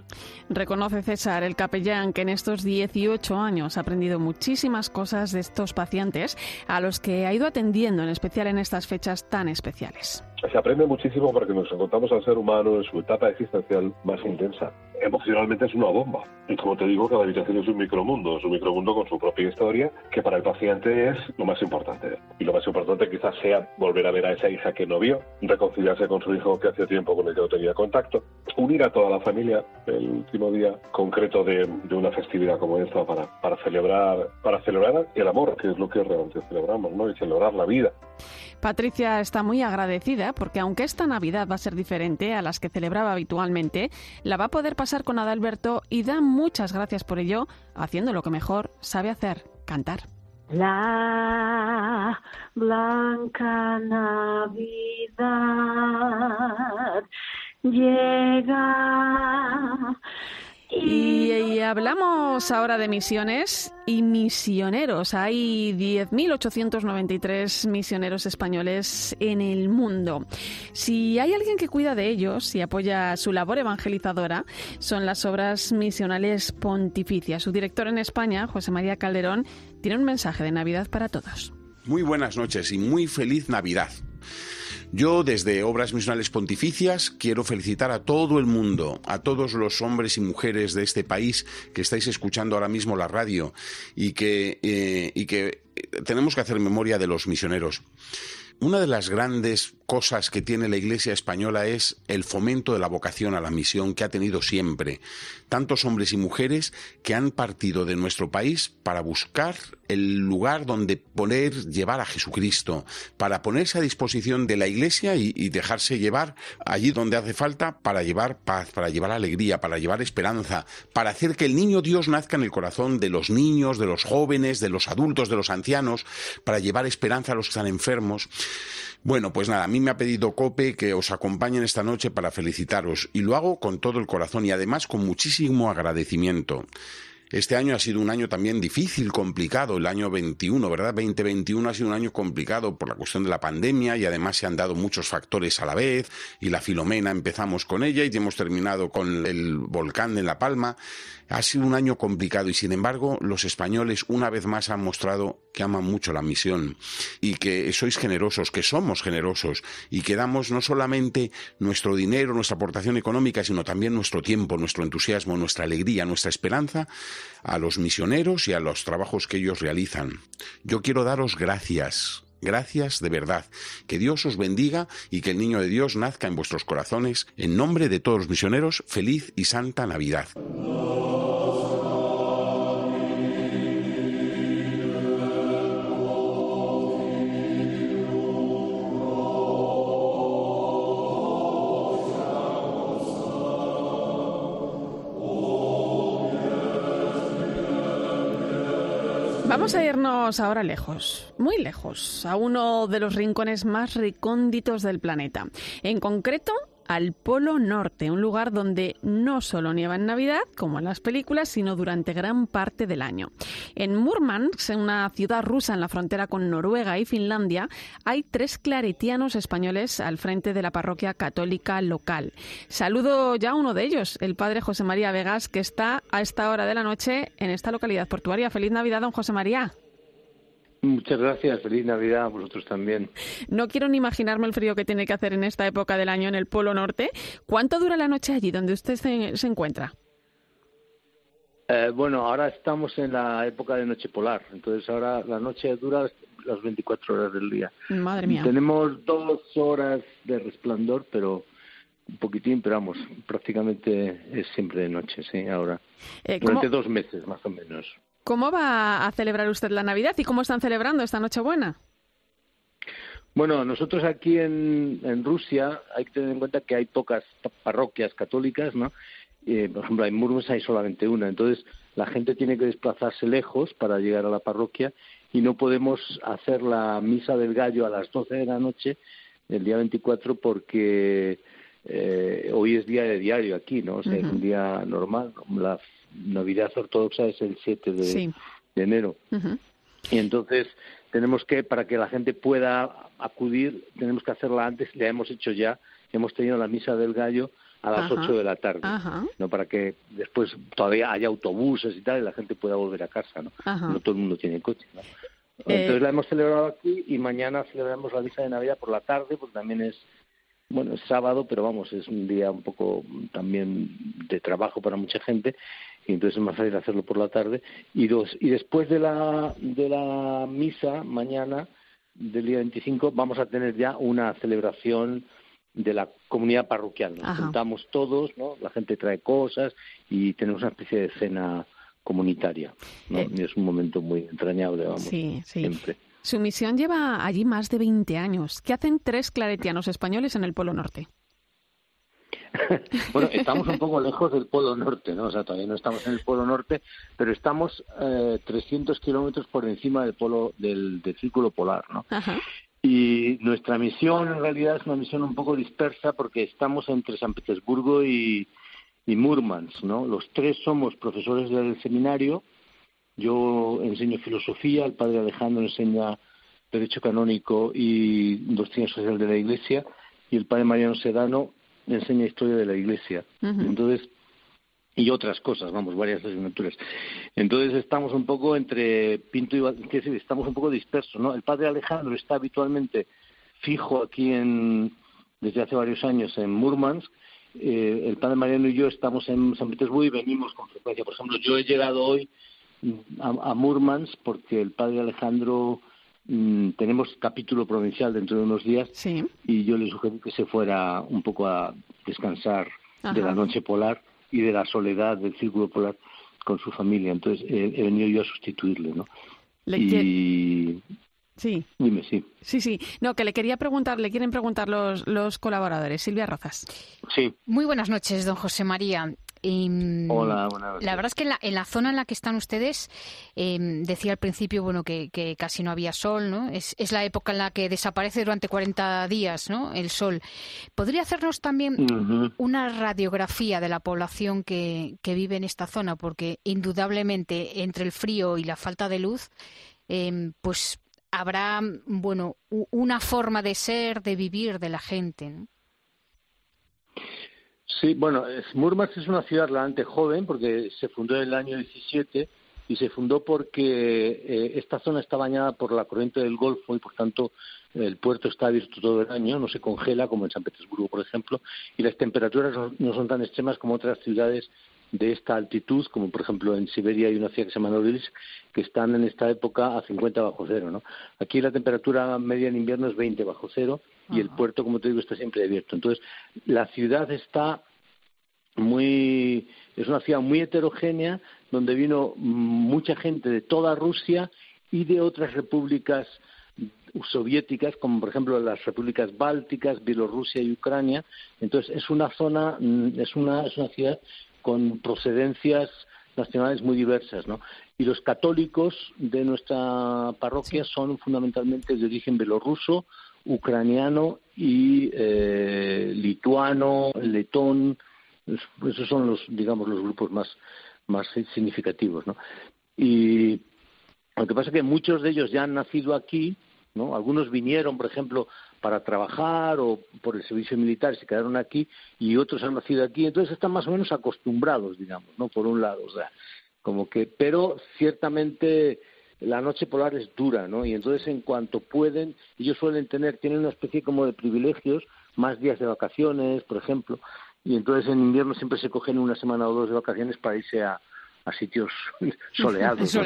Reconoce César, el capellán, que en estos 18 años ha aprendido muchísimas cosas de estos pacientes a los que ha ido atendiendo, en especial en estas fechas tan especiales.
Se aprende muchísimo porque nos encontramos al ser humano en su etapa existencial más intensa. Emocionalmente es una bomba. Y como te digo, cada habitación es un micromundo, es un micromundo con su propia historia, que para el paciente es lo más importante. Y lo más importante quizás sea volver a ver a esa hija que no vio, reconciliarse con su hijo que hacía tiempo con el que no tenía contacto, unir a toda la familia el último día concreto de, una festividad como esta para, para celebrar para celebrar el amor, que es lo que realmente celebramos, ¿no? Y celebrar la vida.
Patricia está muy agradecida porque aunque esta Navidad va a ser diferente a las que celebraba habitualmente, la va a poder pasar con Adalberto y da muchas gracias por ello, haciendo lo que mejor sabe hacer, cantar.
La blanca Navidad llega
y, hablamos ahora de misiones y misioneros. Hay 10.893 misioneros españoles en el mundo. Si hay alguien que cuida de ellos y apoya su labor evangelizadora, son las obras misionales pontificias. Su director en España, José María Calderón, tiene un mensaje de Navidad para todos.
Muy buenas noches y muy feliz Navidad. Yo, desde Obras Misionales Pontificias, quiero felicitar a todo el mundo, a todos los hombres y mujeres de este país que estáis escuchando ahora mismo la radio y que, eh, y que tenemos que hacer memoria de los misioneros. Una de las grandes cosas que tiene la Iglesia española es el fomento de la vocación a la misión que ha tenido siempre. Tantos hombres y mujeres que han partido de nuestro país para buscar el lugar donde poder llevar a Jesucristo, para ponerse a disposición de la Iglesia y, y dejarse llevar allí donde hace falta para llevar paz, para llevar alegría, para llevar esperanza, para hacer que el niño Dios nazca en el corazón de los niños, de los jóvenes, de los adultos, de los ancianos, para llevar esperanza a los que están enfermos. Bueno, pues nada, a mí me ha pedido Cope que os acompañen esta noche para felicitaros y lo hago con todo el corazón y además con muchísimo agradecimiento. Este año ha sido un año también difícil, complicado, el año 21, ¿verdad? 2021 ha sido un año complicado por la cuestión de la pandemia y además se han dado muchos factores a la vez y la Filomena empezamos con ella y hemos terminado con el volcán en La Palma. Ha sido un año complicado y sin embargo los españoles una vez más han mostrado que aman mucho la misión y que sois generosos, que somos generosos y que damos no solamente nuestro dinero, nuestra aportación económica, sino también nuestro tiempo, nuestro entusiasmo, nuestra alegría, nuestra esperanza a los misioneros y a los trabajos que ellos realizan. Yo quiero daros gracias. Gracias de verdad. Que Dios os bendiga y que el niño de Dios nazca en vuestros corazones. En nombre de todos los misioneros, feliz y santa Navidad.
Irnos ahora lejos, muy lejos, a uno de los rincones más recónditos del planeta. En concreto, al Polo Norte, un lugar donde no solo nieva en Navidad, como en las películas, sino durante gran parte del año. En Murmansk, una ciudad rusa en la frontera con Noruega y Finlandia, hay tres claretianos españoles al frente de la parroquia católica local. Saludo ya a uno de ellos, el padre José María Vegas, que está a esta hora de la noche en esta localidad portuaria. Feliz Navidad, don José María.
Muchas gracias, feliz Navidad a vosotros también.
No quiero ni imaginarme el frío que tiene que hacer en esta época del año en el Polo Norte. ¿Cuánto dura la noche allí donde usted se, encuentra?
Eh, bueno, ahora estamos en la época de noche polar, entonces ahora la noche dura las 24 horas del día.
Madre mía.
Tenemos dos horas de resplandor, pero un poquitín, pero vamos, prácticamente es siempre de noche, sí, ahora. Eh, Durante dos meses, más o menos.
¿Cómo va a celebrar usted la Navidad y cómo están celebrando esta Nochebuena?
Bueno, nosotros aquí en, Rusia hay que tener en cuenta que hay pocas parroquias católicas, ¿no? Eh, por ejemplo, en Murmansk hay solamente una, entonces la gente tiene que desplazarse lejos para llegar a la parroquia y no podemos hacer la misa del gallo a las 12 de la noche el día 24 porque eh, hoy es día de diario aquí, ¿no? O sea, es un día normal, la Navidad ortodoxa es el 7 de, enero. Y entonces tenemos que, para que la gente pueda acudir, tenemos que hacerla antes, la hemos hecho ya, hemos tenido la misa del gallo a las ocho de la tarde, no para que después todavía haya autobuses y tal y la gente pueda volver a casa, ¿no? No todo el mundo tiene coche, ¿no? Entonces eh, la hemos celebrado aquí y mañana celebramos la misa de Navidad por la tarde, porque también es bueno, es sábado, pero vamos, es un día un poco también de trabajo para mucha gente y entonces es más fácil hacerlo por la tarde. Y dos, y después de la, de la misa, mañana, del día 25, vamos a tener ya una celebración de la comunidad parroquial. Nos juntamos todos, ¿no? La gente trae cosas y tenemos una especie de cena comunitaria. ¿no? Eh, es un momento muy entrañable, vamos, sí, sí. siempre.
Su misión lleva allí más de 20 años. ¿Qué hacen tres claretianos españoles en el Polo Norte? [laughs]
bueno, estamos un poco lejos del Polo Norte, ¿no? O sea, todavía no estamos en el Polo Norte, pero estamos eh, 300 kilómetros por encima del polo del, círculo polar, ¿no? Y nuestra misión en realidad es una misión un poco dispersa porque estamos entre San Petersburgo y, y Murmansk, ¿no? Los tres somos profesores del seminario yo enseño filosofía, el padre Alejandro enseña derecho canónico y doctrina social de la Iglesia, y el padre Mariano Sedano enseña historia de la Iglesia. Entonces, y otras cosas, vamos, varias asignaturas. Entonces estamos un poco entre Pinto y decir, estamos un poco dispersos, ¿no? El padre Alejandro está habitualmente fijo aquí en desde hace varios años en Murmansk. Eh, el padre Mariano y yo estamos en San Petersburgo y venimos con frecuencia. Por ejemplo, yo he llegado hoy a, Murmansk porque el padre Alejandro mm, tenemos capítulo provincial dentro de unos días y yo le sugerí que se fuera un poco a descansar de la noche polar y de la soledad del círculo polar con su familia. Entonces he, venido yo a sustituirle, ¿no? y...
Sí.
Dime, sí.
Sí, sí. No, que le quería preguntar, le quieren preguntar los, los colaboradores. Silvia Rozas.
Sí.
Muy buenas noches, don José María.
Hola, buenas
La verdad es que en la, zona en la que están ustedes, em, decía al principio, bueno, que, casi no había sol, ¿no? Es, la época en la que desaparece durante 40 días, ¿no? El sol. ¿Podría hacernos también una radiografía de la población que, vive en esta zona? Porque indudablemente entre el frío y la falta de luz, em, pues habrá, bueno, una forma de ser, de vivir de la gente, ¿no?
Sí, bueno, Murmansk es una ciudad realmente joven porque se fundó en el año 17 y se fundó porque eh, esta zona está bañada por la corriente del Golfo y por tanto el puerto está abierto todo el año, no se congela como en San Petersburgo, por ejemplo, y las temperaturas no son tan extremas como otras ciudades de esta altitud, como por ejemplo en Siberia hay una ciudad que se llama Norilsk, que están en esta época a 50 bajo cero. ¿no? Aquí la temperatura media en invierno es 20 bajo cero y el puerto, como te digo, está siempre abierto. Entonces, la ciudad está muy es una ciudad muy heterogénea donde vino mucha gente de toda Rusia y de otras repúblicas soviéticas como por ejemplo las repúblicas bálticas Bielorrusia y Ucrania entonces es una zona mm, es una es una ciudad con procedencias nacionales muy diversas ¿no? y los católicos de nuestra parroquia son fundamentalmente de origen bielorruso ucraniano y eh, lituano letón esos son los, digamos, los grupos más, más significativos, ¿no? Y lo que pasa es que muchos de ellos ya han nacido aquí, ¿no? Algunos vinieron, por ejemplo, para trabajar o por el servicio militar se quedaron aquí y otros han nacido aquí, entonces están más o menos acostumbrados, digamos, ¿no? Por un lado, o sea, como que, pero ciertamente la noche polar es dura, ¿no? Y entonces en cuanto pueden, ellos suelen tener, tienen una especie como de privilegios, más días de vacaciones, por ejemplo, y entonces en invierno siempre se cogen una semana o dos de vacaciones para irse a, a sitios [laughs] soleados.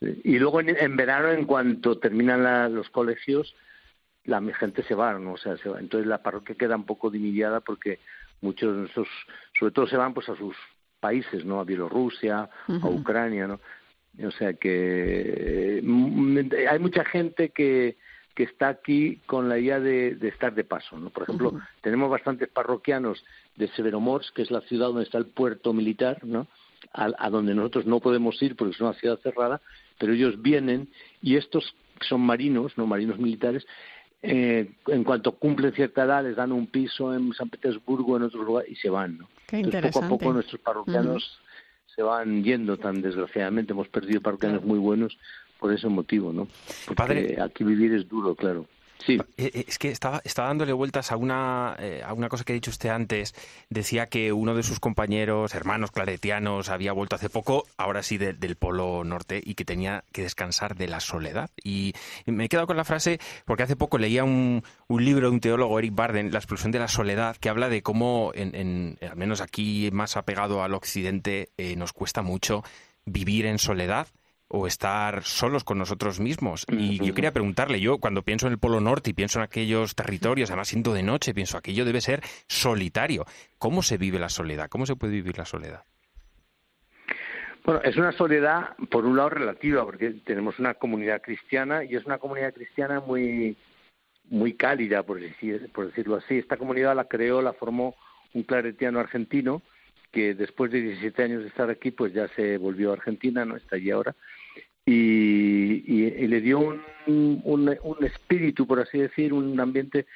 Y luego en, verano, en cuanto terminan los colegios, la gente se va, ¿no? O sea, se va. Entonces la parroquia queda un poco dimidiada porque muchos de esos, sobre todo se van pues a sus países, ¿no? A Bielorrusia, a Ucrania, ¿no? O sea que mm, hay mucha gente que que está aquí con la idea de, estar de paso. ¿no? Por ejemplo, tenemos bastantes parroquianos de Severomorsk, que es la ciudad donde está el puerto militar, ¿no? a, donde nosotros no podemos ir porque es una ciudad cerrada, pero ellos vienen y estos son marinos, no marinos militares, eh, en cuanto cumplen cierta edad les dan un piso en San Petersburgo, en otro lugar y se van. ¿no? Entonces, poco a poco nuestros parroquianos se van yendo tan desgraciadamente. Hemos perdido parroquianos muy buenos por ese motivo, ¿no? Porque Padre, aquí vivir es duro, claro. Sí.
Eh, eh, es que estaba, estaba dándole vueltas a una, eh, a una cosa que ha dicho usted antes. Decía que uno de sus compañeros, hermanos claretianos, había vuelto hace poco, ahora sí del Polo Norte, y que tenía que descansar de la soledad. Y, me he quedado con la frase porque hace poco leía un, un, libro de un teólogo, Eric Barden, La explosión de la soledad, que habla de cómo, en, al menos aquí más apegado al occidente, nos cuesta mucho vivir en soledad o estar solos con nosotros mismos. Y yo quería preguntarle, yo cuando pienso en el Polo Norte y pienso en aquellos territorios, además siendo de noche, pienso aquello debe ser solitario. ¿Cómo se vive la soledad? ¿Cómo se puede vivir la soledad?
Bueno, es una soledad, por un lado, relativa, porque tenemos una comunidad cristiana y es una comunidad cristiana muy, muy cálida, por, decir, por decirlo así. Esta comunidad la creó, la formó un claretiano argentino que después de 17 años de estar aquí, pues ya se volvió a Argentina, no está allí ahora, y, le dio un, un, espíritu, por así decir, un ambiente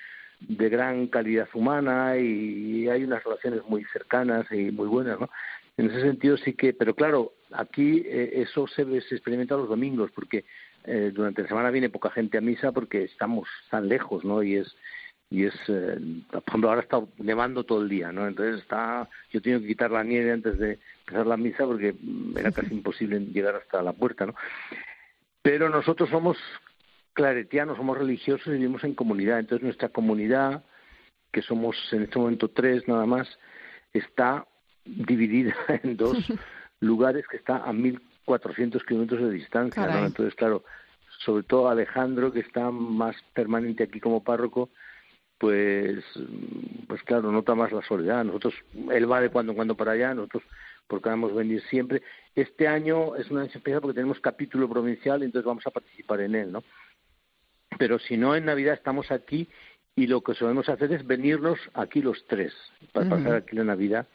de gran calidad humana y hay unas relaciones muy cercanas y muy buenas, ¿no? En ese sentido sí que, pero claro, aquí eh, eso se, se, experimenta los domingos porque eh, durante la semana viene poca gente a misa porque estamos tan lejos, ¿no? Y es y es, eh, por ejemplo, ahora está nevando todo el día, ¿no? Entonces está, yo tengo que quitar la nieve antes de empezar la misa porque era casi imposible llegar hasta la puerta, ¿no? Pero nosotros somos claretianos, somos religiosos y vivimos en comunidad. Entonces nuestra comunidad, que somos en este momento tres nada más, está dividida [laughs] en dos [laughs] lugares que está a 1.400 kilómetros de distancia, ¿no? Entonces, claro, sobre todo Alejandro, que está más permanente aquí como párroco, pues, pues claro, nota más la soledad. Nosotros, él va de cuando en cuando para allá, nosotros procuramos venir siempre. Este año es una especial porque tenemos capítulo provincial y entonces vamos a participar en él, ¿no? Pero si no, en Navidad estamos aquí y lo que solemos hacer es venirnos aquí los tres para pasar aquí la Navidad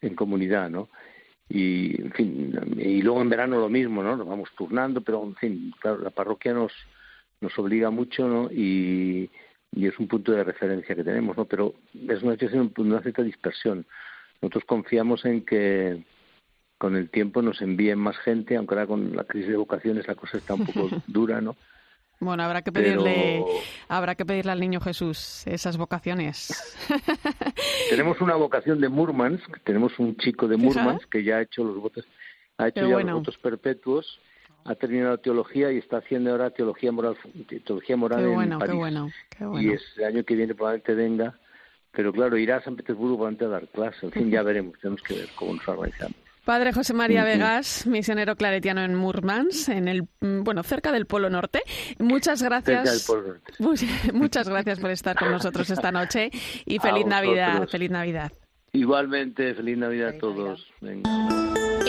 en comunidad, ¿no? Y, en fin, y luego en verano lo mismo, ¿no? Nos vamos turnando, pero, en fin, claro, la parroquia nos, nos obliga mucho, ¿no? Y, y es un punto de referencia que tenemos, ¿no? Pero es una situación de una cierta dispersión. Nosotros confiamos en que con el tiempo nos envíen más gente, aunque ahora con la crisis de vocaciones la cosa está un poco [laughs] dura, ¿no?
Bueno, habrá que pedirle, habrá que pedirle al niño Jesús esas vocaciones. [laughs]
tenemos una vocación de Murmansk, tenemos un chico de Murmansk que ya ha hecho los votos, ha hecho ya los votos perpetuos, ha terminado teología y está haciendo ahora teología moral, teología moral
qué
en
bueno,
París.
Qué bueno, qué bueno.
Y es el año que viene probablemente venga, pero claro, irá a San Petersburgo probablemente a dar clase. En fin, ya [laughs] veremos, tenemos que ver cómo nos organizamos.
Padre José María Vegas, misionero claretiano en Murmansk, en el bueno cerca del Polo Norte. Muchas gracias.
Polo Norte. [laughs]
Muchas gracias por estar con nosotros esta noche y feliz Navidad, feliz Navidad.
Igualmente, feliz Navidad a todos. Venga.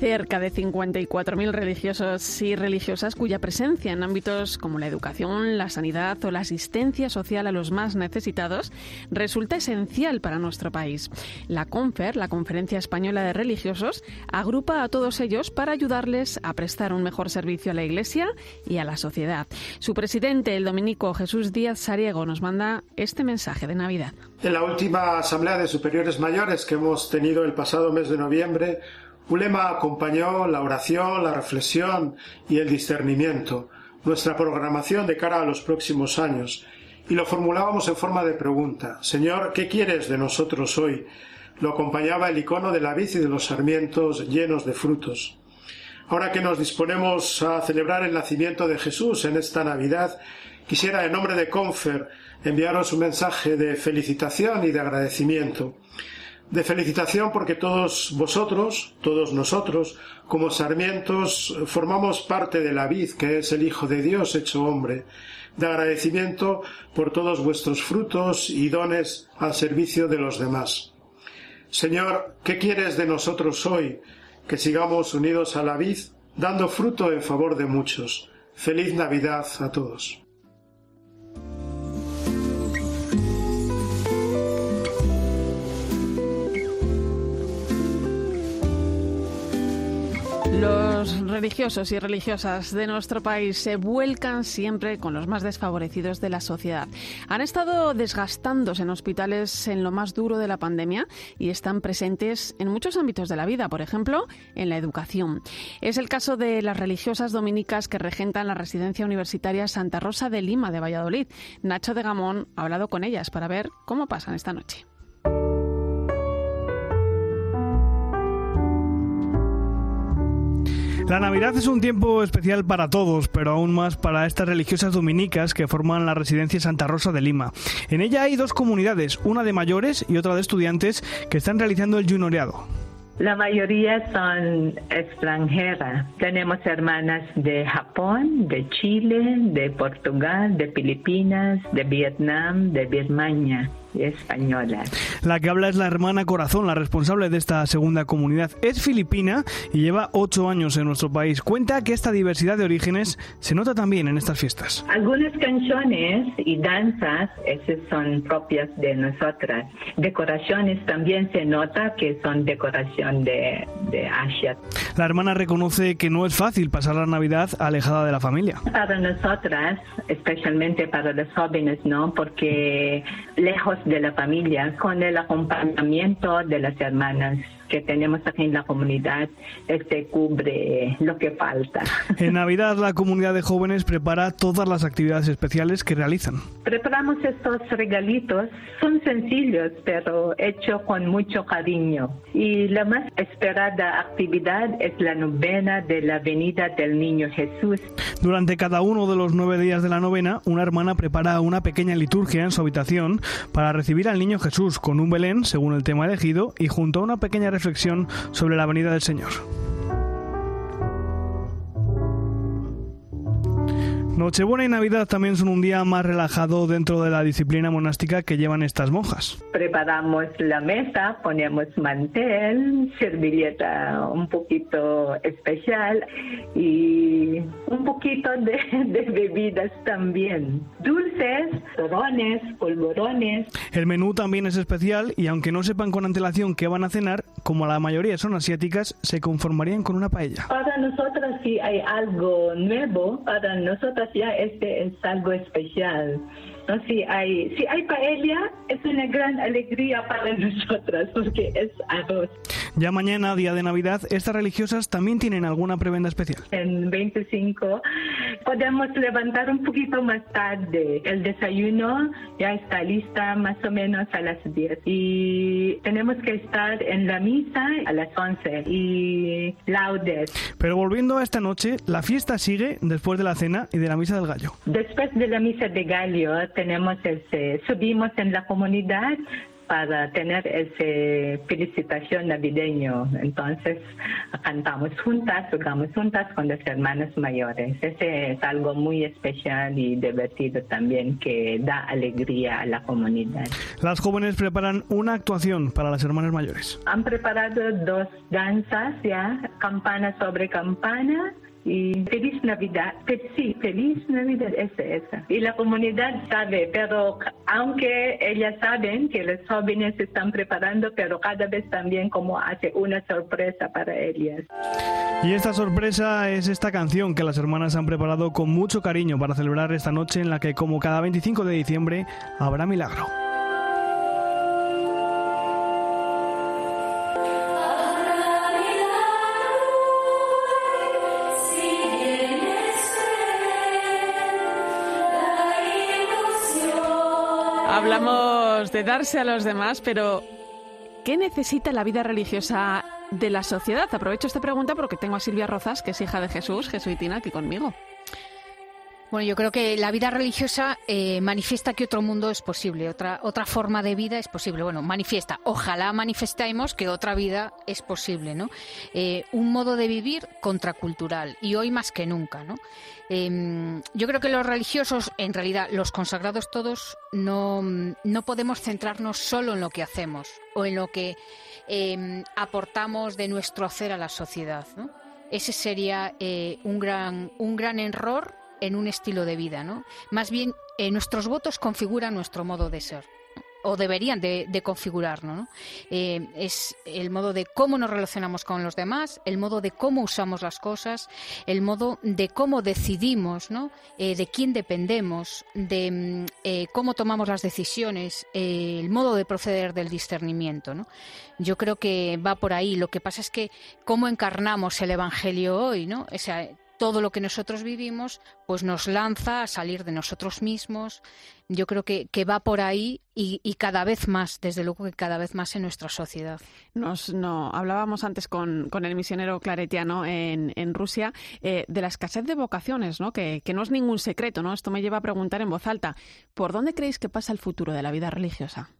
Cerca de 54.000 religiosos y religiosas cuya presencia en ámbitos como la educación, la sanidad o la asistencia social a los más necesitados resulta esencial para nuestro país. La CONFER, la Conferencia Española de Religiosos, agrupa a todos ellos para ayudarles a prestar un mejor servicio a la Iglesia y a la sociedad. Su presidente, el dominico Jesús Díaz Sariego, nos manda este mensaje de Navidad.
En la última Asamblea de Superiores Mayores que hemos tenido el pasado mes de noviembre, Ulema acompañó la oración, la reflexión y el discernimiento, nuestra programación de cara a los próximos años, y lo formulábamos en forma de pregunta. Señor, ¿qué quieres de nosotros hoy? Lo acompañaba el icono de la vid y de los sarmientos llenos de frutos. Ahora que nos disponemos a celebrar el nacimiento de Jesús en esta Navidad, quisiera en nombre de Confer enviaros un mensaje de felicitación y de agradecimiento de felicitación porque todos vosotros, todos nosotros, como sarmientos, formamos parte de la vid que es el Hijo de Dios hecho hombre, de agradecimiento por todos vuestros frutos y dones al servicio de los demás. Señor, ¿qué quieres de nosotros hoy? Que sigamos unidos a la vid, dando fruto en favor de muchos. Feliz Navidad a todos.
Los religiosos y religiosas de nuestro país se vuelcan siempre con los más desfavorecidos de la sociedad. Han estado desgastándose en hospitales en lo más duro de la pandemia y están presentes en muchos ámbitos de la vida, por ejemplo, en la educación. Es el caso de las religiosas dominicas que regentan la residencia universitaria Santa Rosa de Lima de Valladolid. Nacho de Gamón ha hablado con ellas para ver cómo pasan esta noche.
La Navidad es un tiempo especial para todos, pero aún más para estas religiosas dominicas que forman la residencia Santa Rosa de Lima. En ella hay dos comunidades, una de mayores y otra de estudiantes, que están realizando el junioreado.
La mayoría son extranjeras. Tenemos hermanas de Japón, de Chile, de Portugal, de Filipinas, de Vietnam, de Birmania y españolas.
La que habla es la hermana Corazón, la responsable de esta segunda comunidad. Es filipina y lleva ocho años en nuestro país. Cuenta que esta diversidad de orígenes se nota también en estas fiestas.
Algunas canciones y danzas, esas son propias de nosotras. Decoraciones también se nota que son decoración de, de Asia.
La hermana reconoce que no es fácil pasar la Navidad alejada de la familia.
Para nosotras, especialmente para los jóvenes, ¿no? Porque lejos de la familia, con el acompañamiento de las hermanas que tenemos aquí en la comunidad este cubre lo que falta. [laughs]
En Navidad la comunidad de jóvenes prepara todas las actividades especiales que realizan.
Preparamos estos regalitos, son sencillos pero hechos con mucho cariño y la más esperada actividad es la novena de la venida del niño Jesús.
Durante cada uno de los nueve días de la novena, una hermana prepara una pequeña liturgia en su habitación para recibir al niño Jesús con un Belén, según el tema elegido, y junto a una pequeña reflexión sobre la venida del Señor. Nochebuena y Navidad también son un día más relajado dentro de la disciplina monástica que llevan estas monjas.
Preparamos la mesa, ponemos mantel, servilleta un poquito especial y un poquito de, de bebidas también. Dulces, torones, polvorones.
El menú también es especial y aunque no sepan con antelación qué van a cenar, como la mayoría son asiáticas, se conformarían con una paella.
Para nosotras sí hay algo nuevo, para nosotras este es algo especial. ¿No? Si hay, si hay paella, es una gran alegría para [laughs] nosotras porque es arroz.
Ya mañana, día de Navidad, estas religiosas también tienen alguna prebenda especial.
En 25 podemos levantar un poquito más tarde. El desayuno ya está lista más o menos a las 10 y tenemos que estar en la misa a las 11 y laudes.
Pero volviendo a esta noche, la fiesta sigue después de la cena y de la misa del gallo.
Después de la misa de gallo tenemos ese, subimos en la comunidad para tener ese felicitación navideño. Entonces cantamos juntas, jugamos juntas con los hermanos mayores. Ese es algo muy especial y divertido también que da alegría a la comunidad.
Las jóvenes preparan una actuación para las hermanas mayores.
Han preparado dos danzas ya, campana sobre campana y feliz Navidad, sí, feliz Navidad, esa, esa. Y la comunidad sabe, pero aunque ellas saben que los jóvenes se están preparando, pero cada vez también como hace una sorpresa para ellas.
Y esta sorpresa es esta canción que las hermanas han preparado con mucho cariño para celebrar esta noche en la que como cada 25 de diciembre habrá milagro.
Hablamos de darse a los demás, pero ¿qué necesita la vida religiosa de la sociedad? Aprovecho esta pregunta porque tengo a Silvia Rozas, que es hija de Jesús, jesuitina, aquí conmigo.
Bueno, yo creo que la vida religiosa eh, manifiesta que otro mundo es posible, otra, otra forma de vida es posible. Bueno, manifiesta, ojalá manifestemos que otra vida es posible, ¿no? Eh, un modo de vivir contracultural y hoy más que nunca, ¿no? Em, yo creo que los religiosos, en realidad los consagrados todos, no, no podemos centrarnos solo en lo que hacemos o en lo que em, aportamos de nuestro hacer a la sociedad, ¿no? Ese sería eh, un, gran, un gran error en un estilo de vida, ¿no? Más bien, eh, nuestros votos configuran nuestro modo de ser o deberían de, configurarlo. ¿no? Eh, es el modo de cómo nos relacionamos con los demás, el modo de cómo usamos las cosas, el modo de cómo decidimos, ¿no? Eh, de quién dependemos, de mm, cómo tomamos las decisiones, el modo de proceder del discernimiento. ¿no? Yo creo que va por ahí. Lo que pasa es que cómo encarnamos el Evangelio hoy, ¿no? Todo lo que nosotros vivimos, pues nos lanza a salir de nosotros mismos. Yo creo que, que va por ahí y, cada vez más, desde luego que cada vez más en nuestra sociedad.
Nos, no, hablábamos antes con, con el misionero claretiano en, en Rusia eh, de la escasez de vocaciones, ¿no? Que, que no es ningún secreto. ¿no? Esto me lleva a preguntar en voz alta, ¿por dónde creéis que pasa el futuro de la vida religiosa?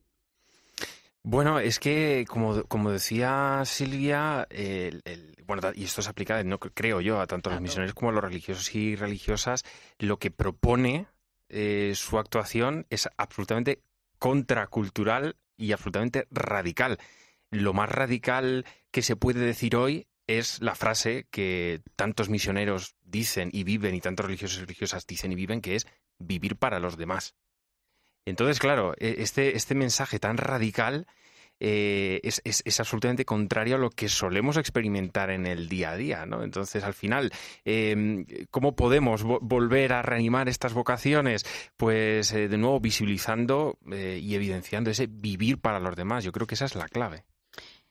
Bueno, es que, como, como decía Silvia, el, bueno, y esto se aplica, no creo yo, a tanto los misioneros como a los religiosos y religiosas, lo que propone eh, su actuación es absolutamente contracultural y absolutamente radical. Lo más radical que se puede decir hoy es la frase que tantos misioneros dicen y viven y tantos religiosos y religiosas dicen y viven, que es vivir para los demás. Entonces, claro, e, este, este mensaje tan radical eh, es, es, absolutamente contrario a lo que solemos experimentar en el día a día, ¿no? Entonces, al final, em, ¿cómo podemos volver a reanimar estas vocaciones? Pues, eh, de nuevo, visibilizando eh, y evidenciando ese vivir para los demás. Yo creo que esa es la clave.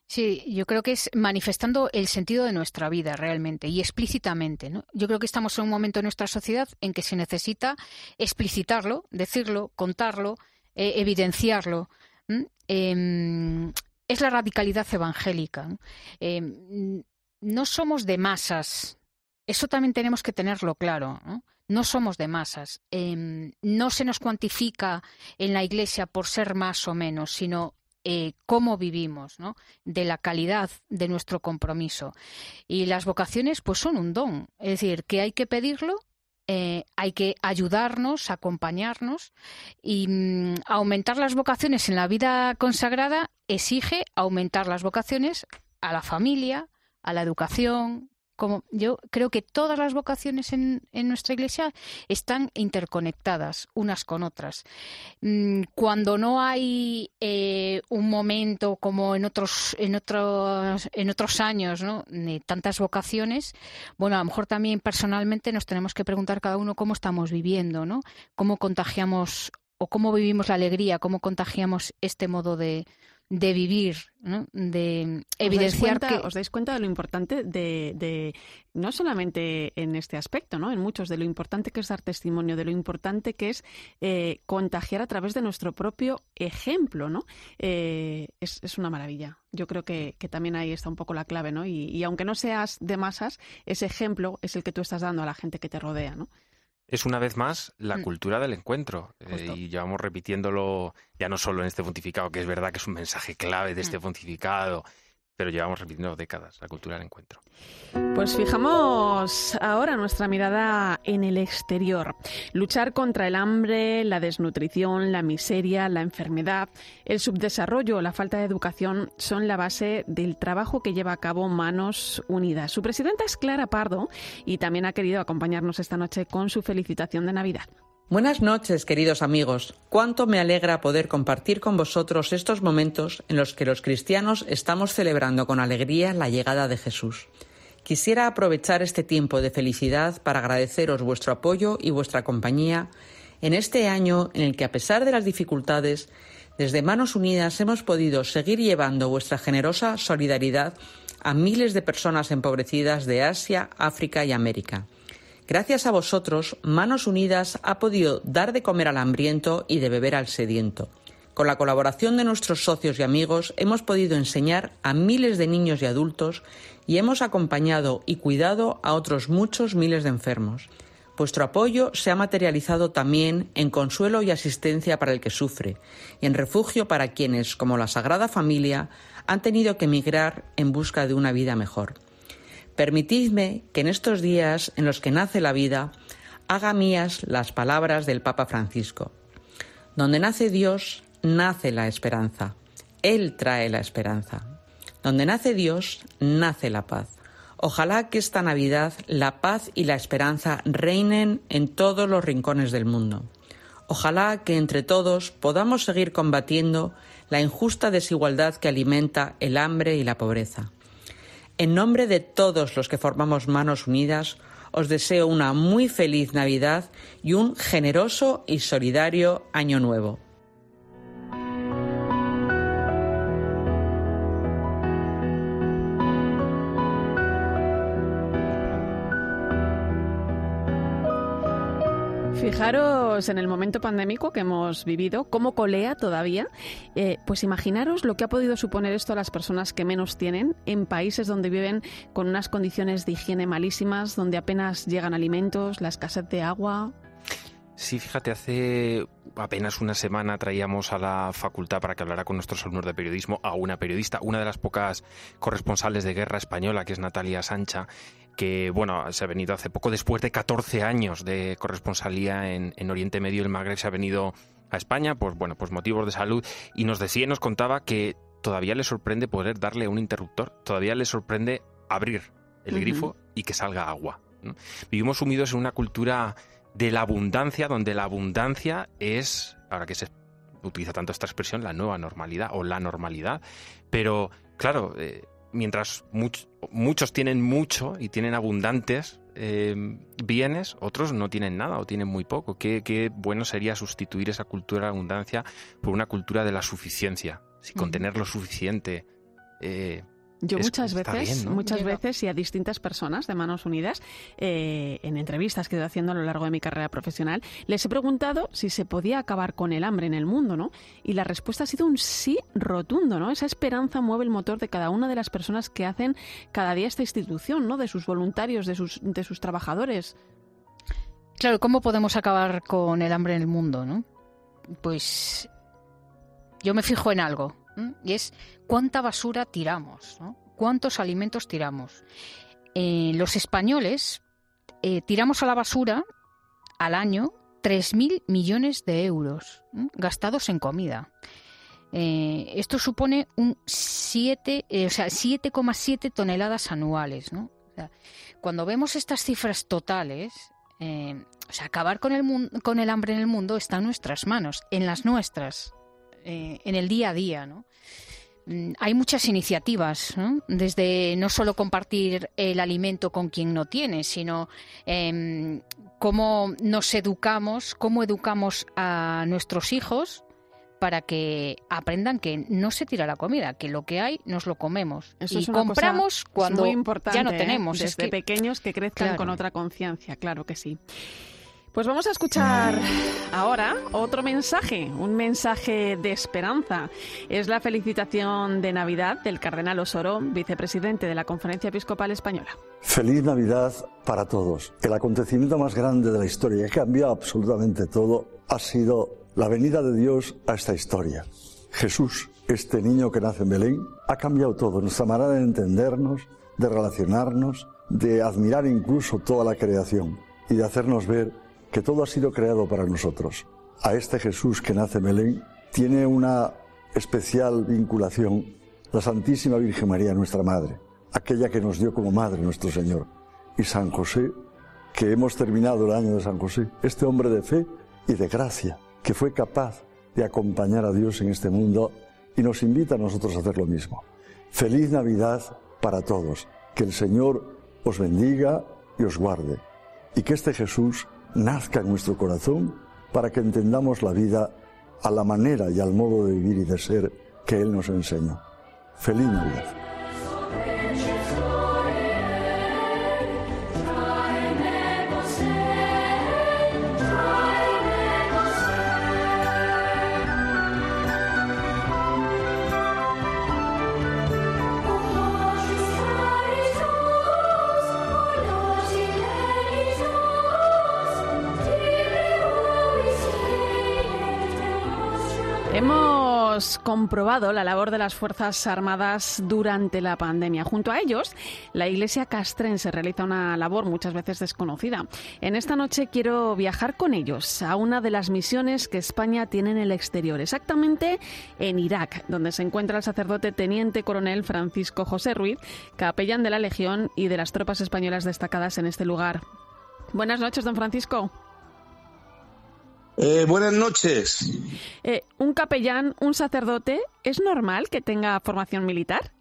Sí, yo creo que es manifestando el sentido de nuestra vida realmente y explícitamente. ¿no? Yo creo que estamos en un momento en nuestra sociedad en que se necesita explicitarlo, decirlo, contarlo, eh, evidenciarlo. Em, es la radicalidad evangélica. Em, no somos de masas. Eso también tenemos que tenerlo claro. ¿no? somos de masas. Em, no se nos cuantifica en la Iglesia por ser más o menos, sino eh, cómo vivimos, ¿no? de la calidad de nuestro compromiso. Y las vocaciones, pues son un don. Es decir, que hay que pedirlo, eh, hay que ayudarnos, acompañarnos y mm, aumentar las vocaciones en la vida consagrada exige aumentar las vocaciones a la familia, a la educación, como yo creo que todas las vocaciones en, nuestra iglesia están interconectadas unas con otras. Mm, cuando no hay eh, un momento como en otros, años, ¿no? de tantas vocaciones, bueno, a lo mejor también personalmente nos tenemos que preguntar cada uno cómo estamos viviendo, ¿no? Cómo contagiamos o cómo vivimos la alegría, cómo contagiamos este modo de, de vivir, ¿no? de evidenciar
que... ¿Os dais cuenta de lo importante de, no solamente en este aspecto, ¿no? en muchos, de lo importante que es dar testimonio, de lo importante que es eh, contagiar a través de nuestro propio ejemplo, ¿no? Eh, es, es, una maravilla. Yo creo que, que, también ahí está un poco la clave, ¿no? Y, y aunque no seas de masas, ese ejemplo es el que tú estás dando a la gente que te rodea, ¿no?
Es una vez más la mm. cultura del encuentro. Eh, y llevamos repitiéndolo ya no solo en este pontificado, que es verdad que es un mensaje clave de este mm. pontificado, pero llevamos repitiendo décadas la cultura del encuentro.
Pues fijamos ahora nuestra mirada en el exterior. Luchar contra el hambre, la desnutrición, la miseria, la enfermedad, el subdesarrollo, la falta de educación son la base del trabajo que lleva a cabo Manos Unidas. Su presidenta es Clara Pardo y también ha querido acompañarnos esta noche con su felicitación de Navidad.
Buenas noches, queridos amigos. Cuánto me alegra poder compartir con vosotros estos momentos en los que los cristianos estamos celebrando con alegría la llegada de Jesús. Quisiera aprovechar este tiempo de felicidad para agradeceros vuestro apoyo y vuestra compañía en este año en el que, a pesar de las dificultades, desde Manos Unidas hemos podido seguir llevando vuestra generosa solidaridad a miles de personas empobrecidas de Asia, África y América. Gracias a vosotros, Manos Unidas ha podido dar de comer al hambriento y de beber al sediento. Con la colaboración de nuestros socios y amigos hemos podido enseñar a miles de niños y adultos y hemos acompañado y cuidado a otros muchos miles de enfermos. Vuestro apoyo se ha materializado también en consuelo y asistencia para el que sufre y en refugio para quienes, como la Sagrada Familia, han tenido que emigrar en busca de una vida mejor. Permitidme que en estos días en los que nace la vida haga mías las palabras del Papa Francisco. Donde nace Dios, nace la esperanza. Él trae la esperanza. Donde nace Dios, nace la paz. Ojalá que esta Navidad la paz y la esperanza reinen en todos los rincones del mundo. Ojalá que entre todos podamos seguir combatiendo la injusta desigualdad que alimenta el hambre y la pobreza. En nombre de todos los que formamos Manos Unidas, os deseo una muy feliz Navidad y un generoso y solidario Año Nuevo.
Fijaros en el momento pandémico que hemos vivido, cómo colea todavía. Eh, pues imaginaros lo que ha podido suponer esto a las personas que menos tienen en países donde viven con unas condiciones de higiene malísimas, donde apenas llegan alimentos, la escasez de agua.
Sí, fíjate, hace apenas una semana traíamos a la facultad para que hablara con nuestros alumnos de periodismo a una periodista, una de las pocas corresponsales de guerra española, que es Natalia Sancha, que bueno, se ha venido hace poco, después de 14 años de corresponsalía en, Oriente Medio, el Magreb se ha venido a España, pues bueno, pues motivos de salud, y nos decía y nos contaba que todavía le sorprende poder darle un interruptor, todavía le sorprende abrir el grifo y que salga agua. Vivimos sumidos en una cultura de la abundancia, donde la abundancia es, ahora que se utiliza tanto esta expresión, la nueva normalidad o la normalidad, pero claro, eh, mientras muchos tienen mucho y tienen abundantes eh, bienes, otros no tienen nada o tienen muy poco. Qué, bueno sería sustituir esa cultura de abundancia por una cultura de la suficiencia. Si con tener lo suficiente Eh,
yo
es-
muchas veces,
bien, ¿no?
muchas
Llega.
veces y a distintas personas de Manos Unidas, eh, en entrevistas que he ido haciendo a lo largo de mi carrera profesional, les he preguntado si se podía acabar con el hambre en el mundo, ¿no? Y la respuesta ha sido un sí rotundo, ¿no? Esa esperanza mueve el motor de cada una de las personas que hacen cada día esta institución, ¿no? De sus voluntarios, de sus, de sus trabajadores.
Claro, ¿cómo podemos acabar con el hambre en el mundo, no? Pues yo me fijo en algo, ¿m? y es cuánta basura tiramos, ¿no? ¿Cuántos alimentos tiramos? Eh, los españoles eh, tiramos a la basura al año 3.000 millones de euros gastados en comida. Eh, esto supone un 7, eh, o sea, 7,7 toneladas anuales, ¿no? Cuando vemos estas cifras totales, o sea, acabar con el, con el hambre en el mundo está en nuestras manos, en las nuestras, en el día a día, ¿no? Mm, Hay muchas iniciativas, ¿no? desde no solo compartir el alimento con quien no tiene, sino em, cómo nos educamos, cómo educamos a nuestros hijos para que aprendan que no se tira la comida, que lo que hay nos lo comemos
Eso
y
es
compramos cuando
muy
ya no
¿eh?
tenemos. Es
Desde
que-
pequeños que crezcan
Claro.
con otra conciencia, claro que sí. Pues vamos a escuchar ahora otro mensaje, un mensaje de esperanza. Es la felicitación de Navidad del cardenal Osoro, vicepresidente de la Conferencia Episcopal Española.
Feliz Navidad para todos. El acontecimiento más grande de la historia que ha cambiado absolutamente todo ha sido la venida de Dios a esta historia. Jesús, este niño que nace en Belén, ha cambiado todo, nuestra manera de entendernos, de relacionarnos, de admirar incluso toda la creación y de hacernos ver que todo ha sido creado para nosotros. A este Jesús que nace en Belén tiene una especial vinculación la Santísima Virgen María, nuestra Madre, aquella que nos dio como Madre nuestro Señor, y San José, que hemos terminado el año de San José, este hombre de fe y de gracia, que fue capaz de acompañar a Dios en este mundo y nos invita a nosotros a hacer lo mismo. Feliz Navidad para todos, que el Señor os bendiga y os guarde, y que este Jesús nazca en nuestro corazón para que entendamos la vida a la manera y al modo de vivir y de ser que Él nos enseñó. Feliz Navidad.
Comprobado la labor de las Fuerzas Armadas durante la pandemia. Junto a ellos, la Iglesia castrense realiza una labor muchas veces desconocida. En esta noche quiero viajar con ellos a una de las misiones que España tiene en el exterior, exactamente en Irak, donde se encuentra el sacerdote teniente coronel Francisco José Ruiz, capellán de la Legión y de las tropas españolas destacadas en este lugar. Buenas noches, don Francisco.
Eh, buenas noches.
Eh, ¿Un capellán, un sacerdote, es normal que tenga formación militar?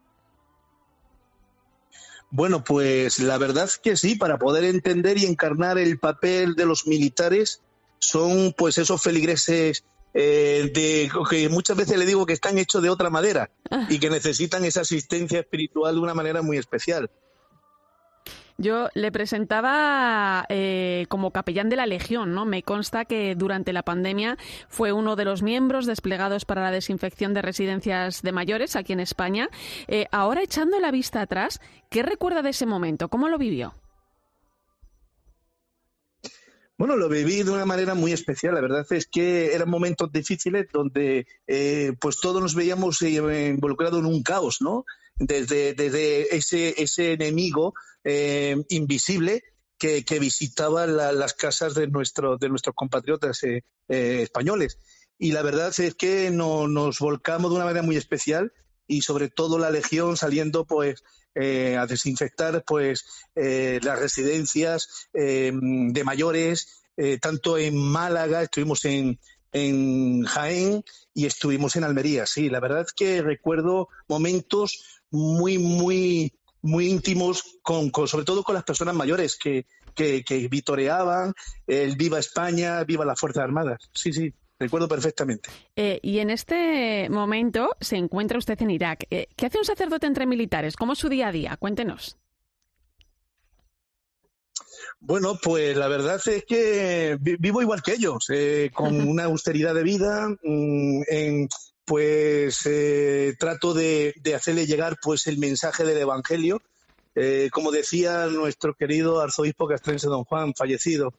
Bueno, pues la verdad es que sí, para poder entender y encarnar el papel de los militares, son pues esos feligreses eh, de que muchas veces le digo que están hechos de otra madera y que necesitan esa asistencia espiritual de una manera muy especial.
Yo le presentaba eh, como capellán de la Legión, ¿no? Me consta que durante la pandemia fue uno de los miembros desplegados para la desinfección de residencias de mayores aquí en España. Eh, ahora, echando la vista atrás, ¿qué recuerda de ese momento? ¿Cómo lo vivió?
Bueno, lo viví de una manera muy especial. La verdad es que eran momentos difíciles donde eh, pues todos nos veíamos eh, involucrados en un caos, ¿no? Desde, desde ese, ese enemigo eh, invisible que, visitaba la- las casas de, nuestro, de nuestros compatriotas eh, eh, españoles. Y la verdad es que no- nos volcamos de una manera muy especial y sobre todo la Legión saliendo pues eh, a desinfectar pues las residencias de mayores, tanto en Málaga, estuvimos en Jaén y estuvimos en Almería. Sí, la verdad es que recuerdo momentos muy, muy, muy íntimos, con, con- sobre todo con las personas mayores que, que, que vitoreaban el Viva España, Viva las Fuerzas Armadas. Sí, sí. recuerdo perfectamente.
Eh, y en este momento se encuentra usted en Irak. Eh, ¿Qué hace un sacerdote entre militares? ¿Cómo es su día a día? Cuéntenos.
Bueno, pues la verdad es que vivo igual que ellos, eh, con [laughs] una austeridad de vida, mm, en, pues eh, trato de, hacerle llegar pues el mensaje del Evangelio, eh, como decía nuestro querido arzobispo castrense don Juan, fallecido,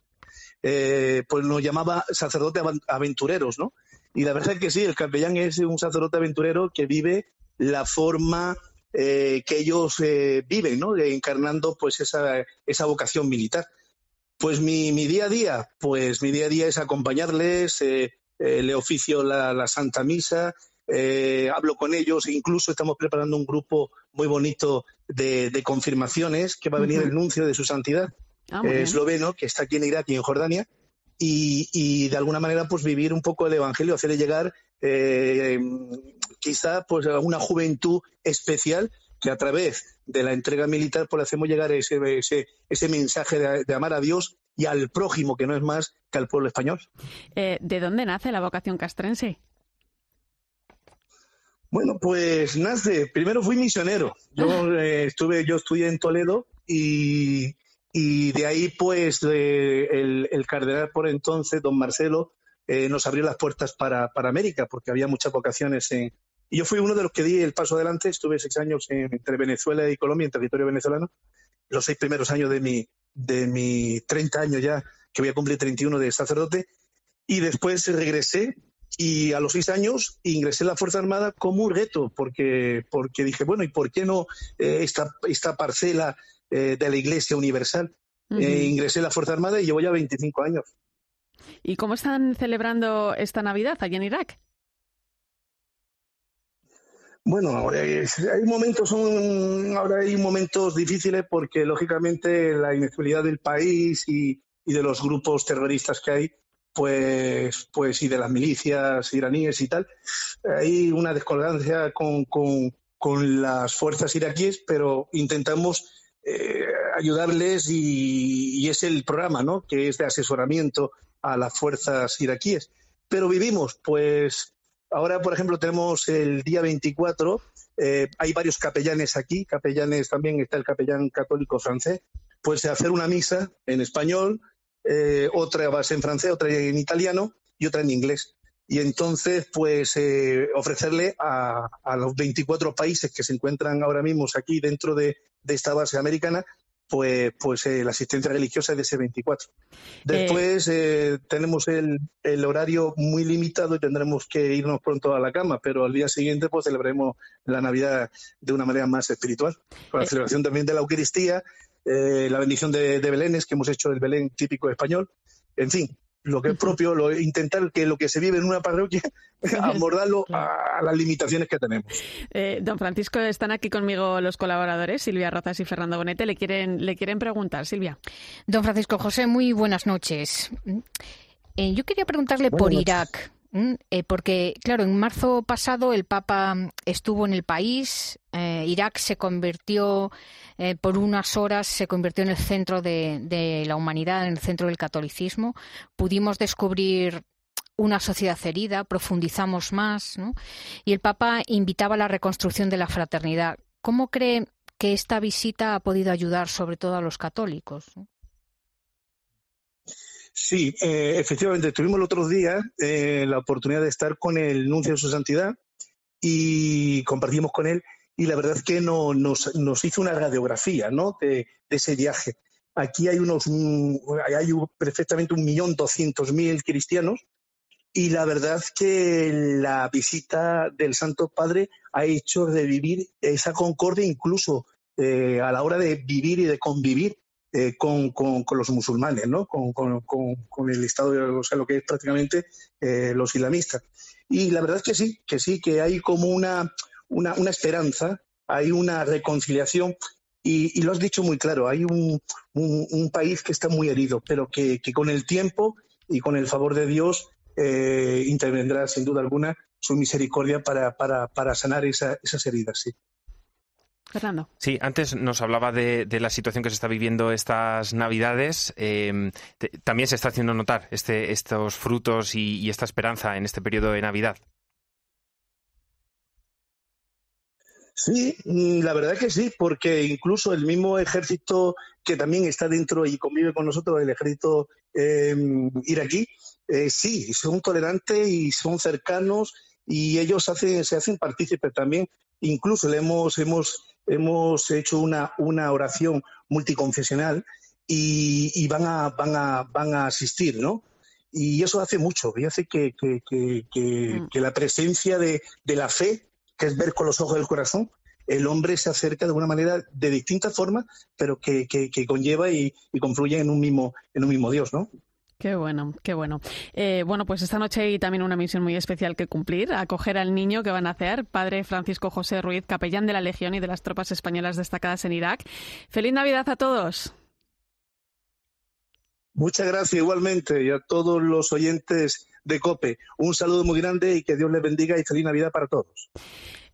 pues nos llamaba sacerdote aventureros, ¿no? Y la verdad es que sí, el capellán es un sacerdote aventurero que vive la forma eh, que ellos eh, viven, ¿no? encarnando pues esa, esa vocación militar. Pues mi, mi, día a día, pues mi día a día es acompañarles, eh, le oficio la, Santa Misa, hablo con ellos, incluso estamos preparando un grupo muy bonito de, confirmaciones que va a venir el nuncio de su santidad ah, esloveno, que está aquí en Irak y en Jordania, y, y, de alguna manera pues vivir un poco el Evangelio, hacerle llegar eh, quizá pues a una juventud especial que a través de la entrega militar pues hacemos llegar ese, ese, ese mensaje de, amar a Dios y al prójimo, que no es más que al pueblo español.
Eh, ¿De dónde nace la vocación castrense?
Bueno, pues nace. Primero fui misionero. Yo eh, estuve, yo estudié en Toledo y, y de ahí, pues, el, el, cardenal por entonces, don Marcelo, eh, nos abrió las puertas para, América, porque había muchas vocaciones en... Y yo fui uno de los que di el paso adelante, estuve seis años entre Venezuela y Colombia, en territorio venezolano, los seis primeros años de mi, de mi 30 años ya, que voy a cumplir 31 de sacerdote, y después regresé y a los seis años ingresé en la Fuerza Armada como un reto, porque, porque dije, bueno, ¿y por qué no eh, esta, esta parcela eh, de la Iglesia Universal? ingresé en la Fuerza Armada y llevo ya 25 años.
¿Y cómo están celebrando esta Navidad allí en Irak?
Bueno, hay momentos, son, ahora hay momentos difíciles porque lógicamente la inestabilidad del país y, de los grupos terroristas que hay, pues, pues y de las milicias iraníes y tal, hay una descolgancia con, con, las fuerzas iraquíes, pero intentamos eh, ayudarles y, y, es el programa, ¿no? Que es de asesoramiento a las fuerzas iraquíes. Pero vivimos, pues ahora, por ejemplo, tenemos el día 24, eh, hay varios capellanes aquí, capellanes también está el capellán católico francés, pues hacer una misa en español, eh, otra va en francés, otra en italiano y otra en inglés. Y entonces, pues, eh, ofrecerle a, los 24 países que se encuentran ahora mismo aquí dentro de esta base americana, pues, pues eh, la asistencia religiosa es de ese 24. Después eh, tenemos el, el, horario muy limitado y tendremos que irnos pronto a la cama, pero al día siguiente pues celebraremos la Navidad de una manera más espiritual, con la eh, celebración también de la Eucaristía, la bendición de, de Belénes, que hemos hecho el Belén típico español, en fin, lo que es propio, lo, intentar que lo que se vive en una parroquia, [laughs] [laughs] abordarlo a, las limitaciones que tenemos.
Eh, don Francisco, están aquí conmigo los colaboradores, Silvia Rozas y Fernando Bonete. Le quieren, le quieren preguntar, Silvia.
Don Francisco José, muy buenas noches. Eh, yo quería preguntarle por Irak. Eh, porque, claro, en marzo pasado el Papa estuvo en el país, eh, Irak se convirtió eh, por unas horas, se convirtió en el centro de, la humanidad, en el centro del catolicismo. Pudimos descubrir una sociedad herida, profundizamos más, ¿no? y el Papa invitaba a la reconstrucción de la fraternidad. ¿Cómo cree que esta visita ha podido ayudar sobre todo a los católicos?
Sí, eh, efectivamente, tuvimos el otro día eh, la oportunidad de estar con el nuncio de su santidad y compartimos con él y la verdad es que no, nos, hizo una radiografía ¿no? de, ese viaje. Aquí hay unos hay perfectamente un millón doscientos mil cristianos y la verdad es que la visita del Santo Padre ha hecho revivir esa concordia incluso eh, a la hora de vivir y de convivir eh, con, con, los musulmanes, ¿no? Con, con, el Estado, o sea, lo que es prácticamente eh, los islamistas. Y la verdad es que sí, que sí, que hay como una, una, una esperanza, hay una reconciliación y, lo has dicho muy claro, hay un, un, país que está muy herido, pero que, que, con el tiempo y con el favor de Dios eh, intervendrá sin duda alguna su misericordia para, para, para sanar esa, esas heridas. Sí.
Fernando.
Sí, antes nos hablaba de, la situación que se está viviendo estas Navidades. Em, también se está haciendo notar este, estos frutos y, esta esperanza en este periodo de Navidad.
Sí, mm, la verdad que sí, porque incluso el mismo ejército que también está dentro y convive con nosotros, el ejército eh, iraquí, eh, sí, son tolerantes y son cercanos y ellos hacen, se hacen partícipes también. Incluso le hemos, hemos hemos hecho una, una oración multiconfesional y, van, a, van, a, van a asistir, ¿no? Y eso hace mucho, y hace que, que, que, mm. la presencia de, de, la fe, que es ver con los ojos del corazón, el hombre se acerca de una manera de distinta forma, pero que, conlleva y, y confluye en un mismo, en un mismo Dios, ¿no?
Qué bueno, qué bueno. Eh, bueno, pues esta noche hay también una misión muy especial que cumplir, acoger al niño que van a hacer, padre Francisco José Ruiz, capellán de la Legión y de las tropas españolas destacadas en Irak. Feliz Navidad a todos.
Muchas gracias igualmente y a todos los oyentes de COPE. Un saludo muy grande y que Dios les bendiga y feliz Navidad para todos.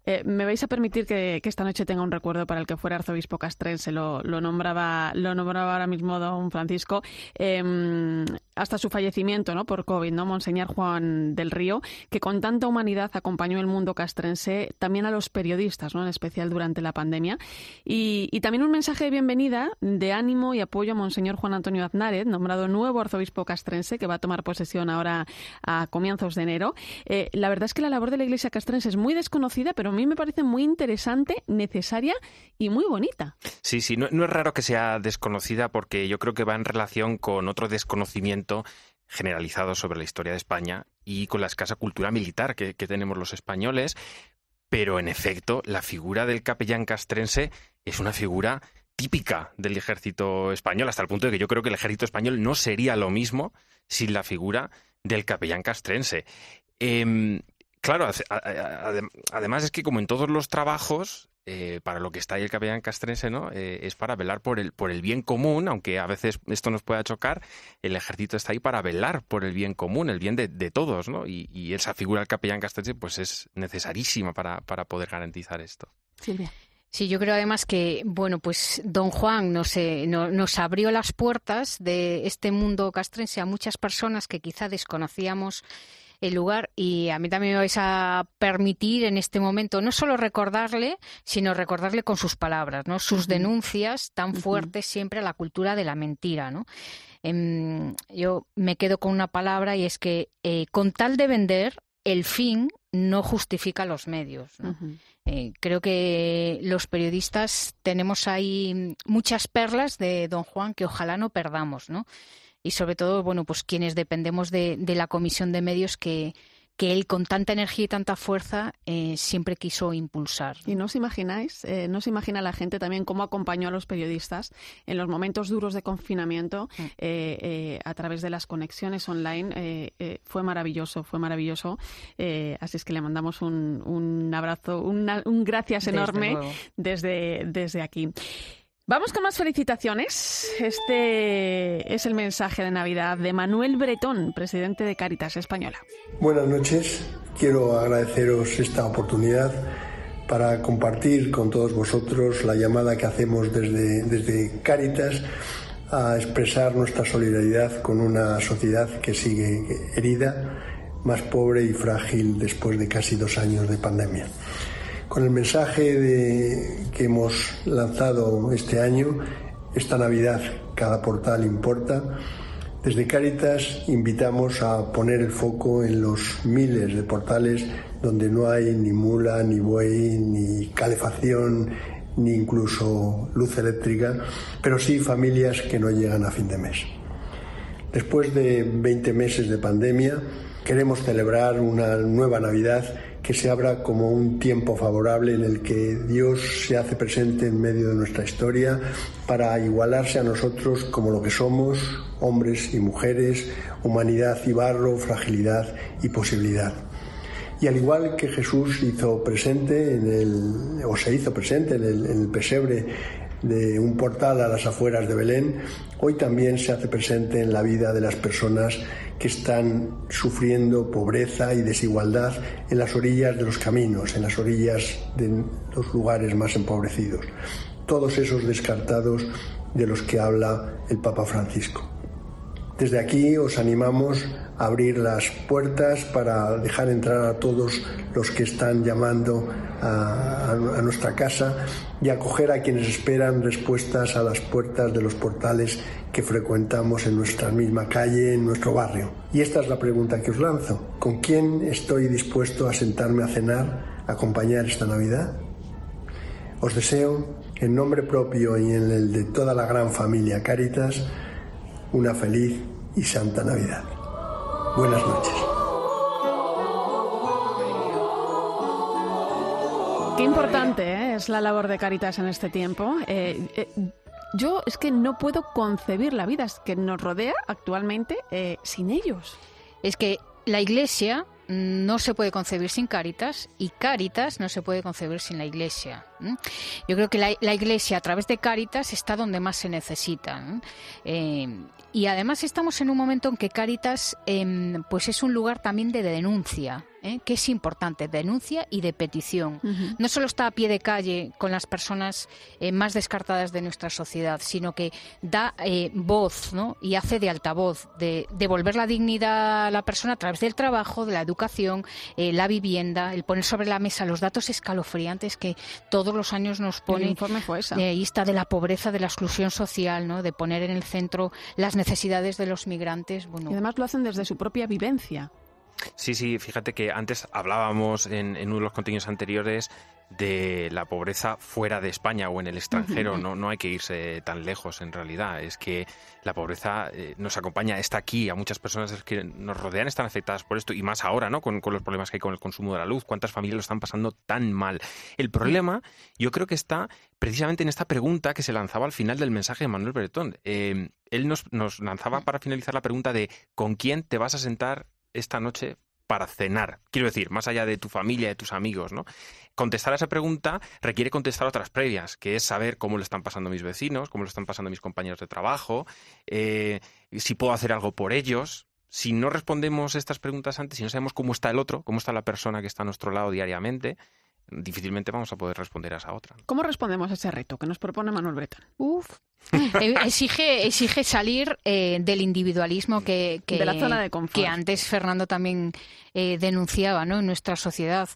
Eh, me vais a permitir que, esta noche tenga un recuerdo para el que fuera arzobispo castrense. Lo, nombraba, lo nombraba ahora mismo don Francisco. Em, hasta su fallecimiento ¿no? por COVID, ¿no? Monseñor Juan del Río, que con tanta humanidad acompañó el mundo castrense, también a los periodistas, ¿no? en especial durante la pandemia. Y, también un mensaje de bienvenida, de ánimo y apoyo a Monseñor Juan Antonio Aznárez, nombrado nuevo arzobispo castrense, que va a tomar posesión ahora a comienzos de enero. Eh, la verdad es que la labor de la Iglesia castrense es muy desconocida, pero mí me parece muy interesante, necesaria y muy bonita.
Sí, sí, no es raro que sea desconocida porque yo creo que va en relación con otro desconocimiento generalizado sobre la historia de España y con la escasa cultura militar que, tenemos los españoles, pero en efecto la figura del capellán castrense es una figura típica del ejército español, hasta el punto de que yo creo que el ejército español no sería lo mismo sin la figura del capellán castrense. Em, claro, además es que como en todos los trabajos, eh, para lo que está ahí el capellán castrense, ¿no? Eh, es para velar por el, por el bien común, aunque a veces esto nos pueda chocar, el ejército está ahí para velar por el bien común, el bien de, todos, ¿no? Y, esa figura del capellán castrense, pues es necesarísima para, para poder garantizar esto.
Silvia. Sí, yo creo además que, bueno, pues don Juan nos, eh, nos abrió las puertas de este mundo castrense a muchas personas que quizá desconocíamos el lugar y a mí también me vais a permitir en este momento no solo recordarle, sino recordarle con sus palabras, ¿no? Sus denuncias tan fuertes siempre a la cultura de la mentira, ¿no? Em, yo me quedo con una palabra y es que eh, con tal de vender, el fin no justifica los medios. Eh, creo que los periodistas tenemos ahí muchas perlas de don Juan que ojalá no perdamos, ¿no? Y sobre todo, bueno, pues quienes dependemos de, la comisión de medios que, que él con tanta energía y tanta fuerza eh, siempre quiso impulsar.
Y no os imagináis, eh, no se imagina la gente también cómo acompañó a los periodistas en los momentos duros de confinamiento mm. eh, a través de las conexiones online. fue maravilloso, fue maravilloso. así es que le mandamos un, un abrazo, un gracias enorme desde, desde aquí. Vamos con más felicitaciones. Este es el mensaje de Navidad de Manuel Bretón, presidente de Caritas Española.
Buenas noches. Quiero agradeceros esta oportunidad para compartir con todos vosotros la llamada que hacemos desde, desde Caritas a expresar nuestra solidaridad con una sociedad que sigue herida, más pobre y frágil después de casi dos años de pandemia. Con el mensaje que hemos lanzado este año, esta Navidad cada portal importa, desde Cáritas invitamos a poner el foco en los miles de portales donde no hay ni mula, ni buey, ni calefacción, ni incluso luz eléctrica, pero sí familias que no llegan a fin de mes. Después de 20 meses de pandemia, queremos celebrar una nueva Navidad que se abra como un tiempo favorable en el que Dios se hace presente en medio de nuestra historia para igualarse a nosotros como lo que somos, hombres y mujeres, humanidad y barro, fragilidad y posibilidad. Y al igual que Jesús hizo presente en el, o se hizo presente en el, en el pesebre de un portal a las afueras de Belén, hoy también se hace presente en la vida de las personas que están sufriendo pobreza y desigualdad en las orillas de los caminos, en las orillas de los lugares más empobrecidos. Todos esos descartados de los que habla el Papa Francisco. Desde aquí os animamos abrir las puertas para dejar entrar a todos los que están llamando a, nuestra casa y acoger a quienes esperan respuestas a las puertas de los portales que frecuentamos en nuestra misma calle, en nuestro barrio. Y esta es la pregunta que os lanzo. ¿Con quién estoy dispuesto a sentarme a cenar, a acompañar esta Navidad? Os deseo, en nombre propio y en el de toda la gran familia Caritas, una feliz y santa Navidad. Buenas noches.
Qué importante ¿eh? es la labor de Caritas en este tiempo. Eh, eh, yo es que no puedo concebir la vida que nos rodea actualmente sin ellos.
Es que la Iglesia no se puede concebir sin Caritas y Caritas no se puede concebir sin la Iglesia. Yo creo que la, Iglesia a través de Caritas está donde más se necesita. Y además estamos en un momento en que Caritas em, pues es un lugar también de denuncia, ¿eh? que es importante, denuncia y de petición. No solo está a pie de calle con las personas eh, más descartadas de nuestra sociedad, sino que da eh, voz ¿no? y hace de altavoz, de devolver la dignidad a la persona a través del trabajo, de la educación, la vivienda, el poner sobre la mesa los datos escalofriantes que todos los años nos pone.
El informe fue
de la pobreza, de la exclusión social, ¿no? de poner en el centro las necesidades necesidades de los migrantes. Bueno.
Y además lo hacen desde su propia vivencia.
Sí, sí, fíjate que antes hablábamos en, uno de los contenidos anteriores de la pobreza fuera de España o en el extranjero. No, no hay que irse tan lejos en realidad. Es que la pobreza eh, nos acompaña, está aquí. A muchas personas que nos rodean están afectadas por esto y más ahora, ¿no? Con, con, los problemas que hay con el consumo de la luz. ¿Cuántas familias lo están pasando tan mal? El problema, yo creo que está precisamente en esta pregunta que se lanzaba al final del mensaje de Manuel Bretón. Eh, él nos, nos lanzaba para finalizar la pregunta de ¿con quién te vas a sentar esta noche para cenar. Quiero decir, más allá de tu familia, de tus amigos, ¿no? Contestar a esa pregunta requiere contestar otras previas, que es saber cómo lo están pasando mis vecinos, cómo lo están pasando mis compañeros de trabajo, eh, si puedo hacer algo por ellos. Si no respondemos estas preguntas antes, si no sabemos cómo está el otro, cómo está la persona que está a nuestro lado diariamente, difícilmente vamos a poder responder a esa otra.
¿Cómo respondemos a ese reto que nos propone Manuel Bretón?
Uf. Eh, exige, exige salir eh, del individualismo que, que,
de la zona de confort.
que antes Fernando también eh, denunciaba ¿no? en nuestra sociedad.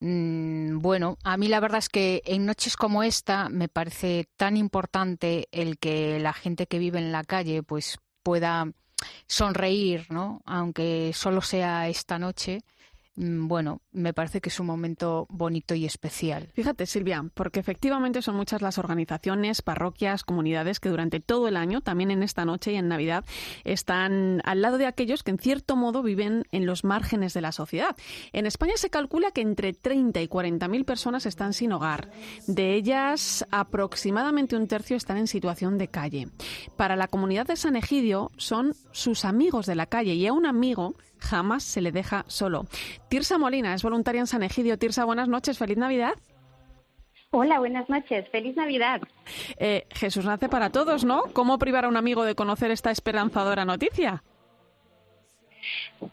Mm, bueno, a mí la verdad es que en noches como esta me parece tan importante el que la gente que vive en la calle pues pueda sonreír, ¿no? aunque solo sea esta noche bueno, me parece que es un momento bonito y especial.
Fíjate, Silvia, porque efectivamente son muchas las organizaciones, parroquias, comunidades que durante todo el año, también en esta noche y en Navidad, están al lado de aquellos que en cierto modo viven en los márgenes de la sociedad. En España se calcula que entre 30 y 40 mil personas están sin hogar. De ellas, aproximadamente un tercio están en situación de calle. Para la comunidad de San Egidio son sus amigos de la calle y a un amigo jamás se le deja solo. Tirsa Molina es voluntaria en San Egidio. Tirsa, buenas noches, feliz Navidad.
Hola, buenas noches, feliz Navidad.
Eh, Jesús nace para todos, ¿no? ¿Cómo privar a un amigo de conocer esta esperanzadora noticia?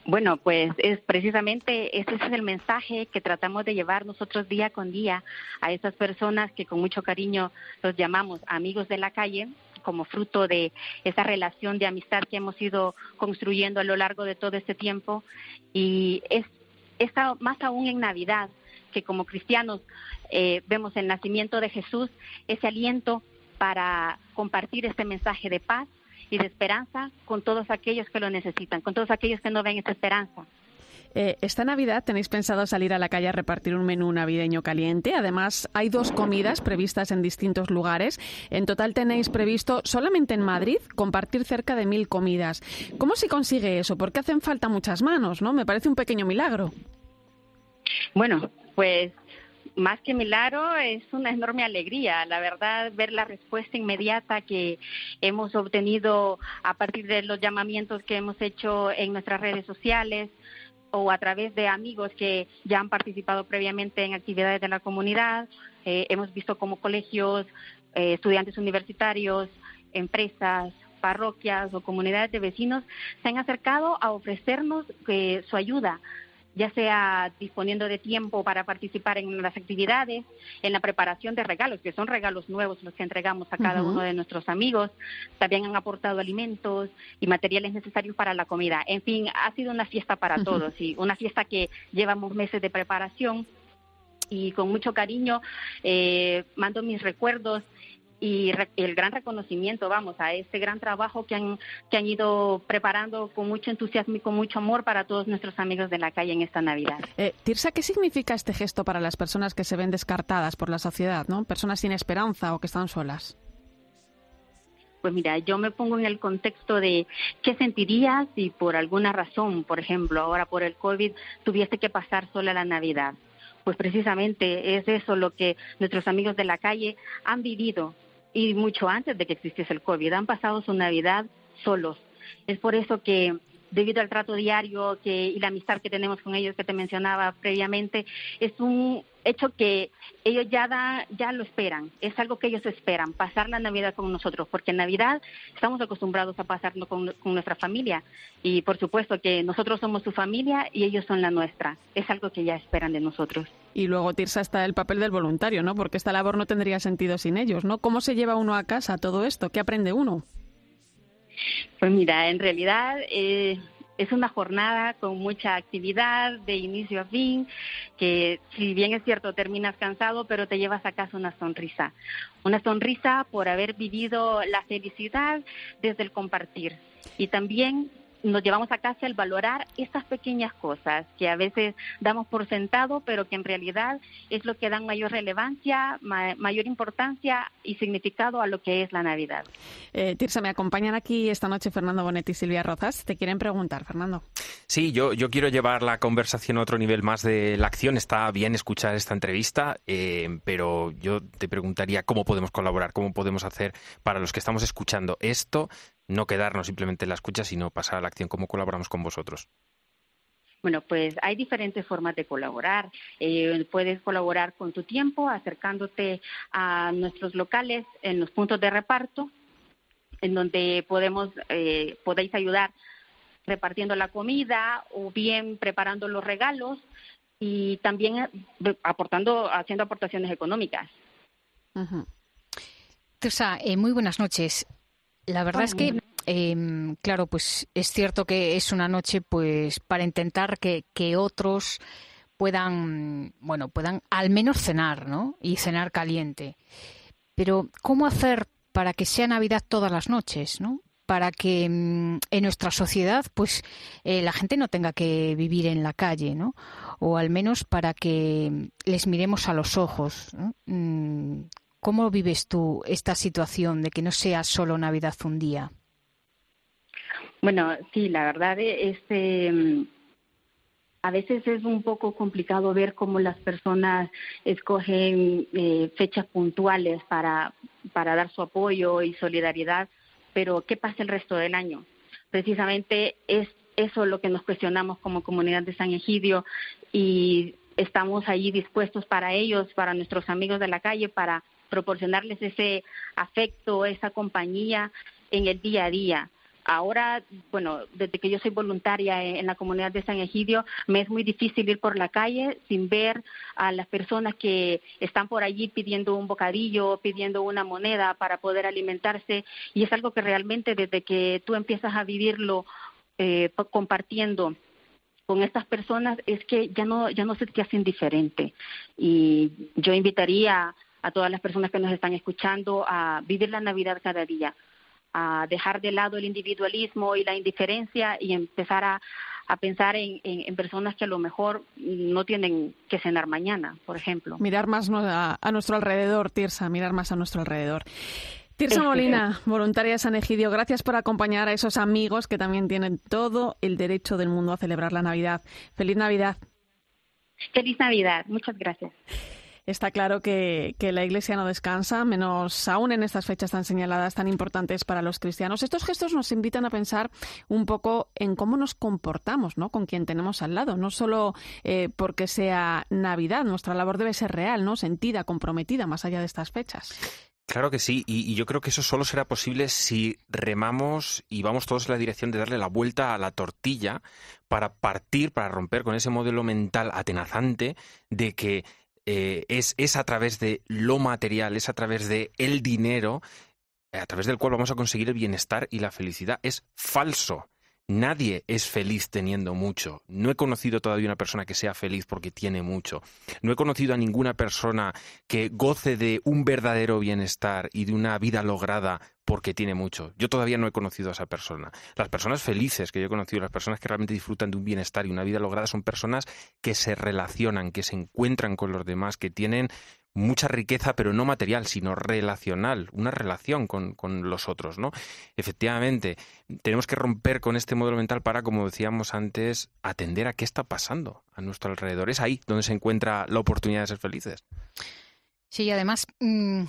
Bueno, pues es precisamente ese es el mensaje que tratamos de llevar nosotros día con día a esas personas que con mucho cariño los llamamos amigos de la calle, como fruto de esa relación de amistad que hemos ido construyendo a lo largo de todo este tiempo. Y es, más aún en Navidad, que como cristianos eh, vemos el nacimiento de Jesús, ese aliento para compartir este mensaje de paz y de esperanza con todos aquellos que lo necesitan, con todos aquellos que no ven esa esperanza.
Eh, esta Navidad tenéis pensado salir a la calle a repartir un menú navideño caliente. Además, hay dos comidas previstas en distintos lugares. En total tenéis previsto solamente en Madrid compartir cerca de mil comidas. ¿Cómo se consigue eso? Porque hacen falta muchas manos, ¿no? Me parece un pequeño milagro.
Bueno, pues más que milagro, es una enorme alegría, la verdad, ver la respuesta inmediata que hemos obtenido a partir de los llamamientos que hemos hecho en nuestras redes sociales, o a través de amigos que ya han participado previamente en actividades de la comunidad Eh, hemos visto como colegios, eh, estudiantes universitarios, empresas, parroquias o comunidades de vecinos se han acercado a ofrecernos eh, su ayuda ya sea disponiendo de tiempo para participar en las actividades, en la preparación de regalos, que son regalos nuevos los que entregamos a cada uno de nuestros amigos. También han aportado alimentos y materiales necesarios para la comida. En fin, ha sido una fiesta para todos y una fiesta que llevamos meses de preparación y con mucho cariño eh, mando mis recuerdos y el gran reconocimiento, vamos, a este gran trabajo que han, que han ido preparando con mucho entusiasmo y con mucho amor para todos nuestros amigos de la calle en esta Navidad.
Eh, Tirsa, ¿qué significa este gesto para las personas que se ven descartadas por la sociedad, ¿no? Personas sin esperanza o que están solas.
Pues mira, yo me pongo en el contexto de qué sentirías si por alguna razón, por ejemplo, ahora por el COVID, tuviese que pasar sola la Navidad. Pues precisamente es eso lo que nuestros amigos de la calle han vivido y mucho antes de que existiese el COVID. Han pasado su Navidad solos. Es por eso que debido al trato diario que, y la amistad que tenemos con ellos que te mencionaba previamente, es un hecho que ellos ya, da, ya lo esperan, es algo que ellos esperan, pasar la Navidad con nosotros, porque en Navidad estamos acostumbrados a pasarlo con, con nuestra familia y por supuesto que nosotros somos su familia y ellos son la nuestra, es algo que ya esperan de nosotros.
Y luego, Tirsa, está el papel del voluntario, ¿no? Porque esta labor no tendría sentido sin ellos, ¿no? ¿Cómo se lleva uno a casa todo esto? ¿Qué aprende uno?
Pues mira, en realidad eh, es una jornada con mucha actividad de inicio a fin, que si bien es cierto terminas cansado, pero te llevas a casa una sonrisa. Una sonrisa por haber vivido la felicidad desde el compartir. Y también nos llevamos a casa el valorar estas pequeñas cosas que a veces damos por sentado, pero que en realidad es lo que dan mayor relevancia, mayor importancia y significado a lo que es la Navidad.
Eh, Tirsa, me acompañan aquí esta noche Fernando Bonetti y Silvia Rozas. Te quieren preguntar, Fernando.
Sí, yo, yo quiero llevar la conversación a otro nivel más de la acción. Está bien escuchar esta entrevista, eh, pero yo te preguntaría cómo podemos colaborar, cómo podemos hacer para los que estamos escuchando esto no quedarnos simplemente en la escucha, sino pasar a la acción. ¿Cómo colaboramos con vosotros?
Bueno, pues hay diferentes formas de colaborar. Eh, puedes colaborar con tu tiempo, acercándote a nuestros locales en los puntos de reparto, en donde podemos, eh, podéis ayudar repartiendo la comida o bien preparando los regalos y también eh, aportando, haciendo aportaciones económicas.
Uh muy buenas noches. La verdad es que, em, claro, pues es cierto que es una noche, pues, para intentar que, que otros puedan, bueno, puedan al menos cenar, ¿no? Y cenar caliente. Pero, ¿cómo hacer para que sea Navidad todas las noches, ¿no? Para que em, en nuestra sociedad, pues, eh, la gente no tenga que vivir en la calle, ¿no? O al menos para que les miremos a los ojos. ¿no? ¿Cómo vives tú esta situación de que no sea solo Navidad un día?
Bueno, sí, la verdad es este a veces es un poco complicado ver cómo las personas escogen eh, fechas puntuales para, para dar su apoyo y solidaridad, pero ¿qué pasa el resto del año? Precisamente es eso lo que nos cuestionamos como comunidad de San Egidio y estamos allí dispuestos para ellos, para nuestros amigos de la calle, para proporcionarles ese afecto, esa compañía en el día a día. Ahora, bueno, desde que yo soy voluntaria en la comunidad de San Egidio, me es muy difícil ir por la calle sin ver a las personas que están por allí pidiendo un bocadillo, pidiendo una moneda para poder alimentarse. Y es algo que realmente desde que tú empiezas a vivirlo eh, compartiendo con estas personas es que ya no ya no se te hacen diferente y yo invitaría a todas las personas que nos están escuchando a vivir la Navidad cada día, a dejar de lado el individualismo y la indiferencia y empezar a, pensar en, personas que a lo mejor no tienen que cenar mañana, por ejemplo.
Mirar más a, nuestro alrededor, Tirsa, mirar más a nuestro alrededor. Tirsa Molina, voluntaria de San Egidio, gracias por acompañar a esos amigos que también tienen todo el derecho del mundo a celebrar la Navidad. Feliz Navidad.
Feliz Navidad, muchas gracias.
Está claro que, la Iglesia no descansa, menos aún en estas fechas tan señaladas, tan importantes para los cristianos. Estos gestos nos invitan a pensar un poco en cómo nos comportamos ¿no? con quien tenemos al lado, no solo eh, porque sea Navidad, nuestra labor debe ser real, ¿no? sentida, comprometida, más allá de estas fechas.
Claro que sí, y, yo creo que eso solo será posible si remamos y vamos todos en la dirección de darle la vuelta a la tortilla para partir, para romper con ese modelo mental atenazante de que eh, es, es a través de lo material, es a través de el dinero, a través del cual vamos a conseguir el bienestar y la felicidad. Es falso. Nadie es feliz teniendo mucho. No he conocido todavía una persona que sea feliz porque tiene mucho. No he conocido a ninguna persona que goce de un verdadero bienestar y de una vida lograda porque tiene mucho. Yo todavía no he conocido a esa persona. Las personas felices que yo he conocido, las personas que realmente disfrutan de un bienestar y una vida lograda son personas que se relacionan, que se encuentran con los demás, que tienen mucha riqueza, pero no material, sino relacional, una relación con, con, los otros, ¿no? Efectivamente, tenemos que romper con este modelo mental para, como decíamos antes, atender a qué está pasando a nuestro alrededor. Es ahí donde se encuentra la oportunidad de ser felices.
Sí, además, mm,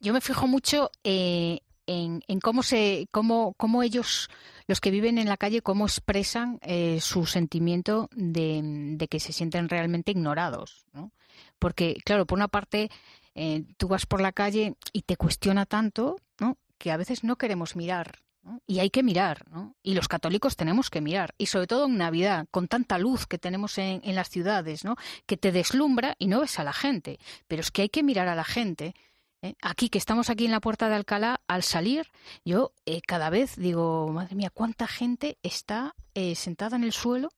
yo me fijo mucho eh, en, en, cómo se, cómo, cómo ellos, los que viven en la calle, cómo expresan eh, su sentimiento de, que se sienten realmente ignorados, ¿no? Porque, claro, por una parte, eh, tú vas por la calle y te cuestiona tanto, ¿no? Que a veces no queremos mirar. Y hay que mirar, ¿no? Y los católicos tenemos que mirar. Y sobre todo en Navidad, con tanta luz que tenemos en, las ciudades, ¿no? Que te deslumbra y no ves a la gente. Pero es que hay que mirar a la gente. ¿Eh? Aquí, que estamos aquí en la puerta de Alcalá, al salir, yo eh, cada vez digo, madre mía, cuánta gente está sentada en el suelo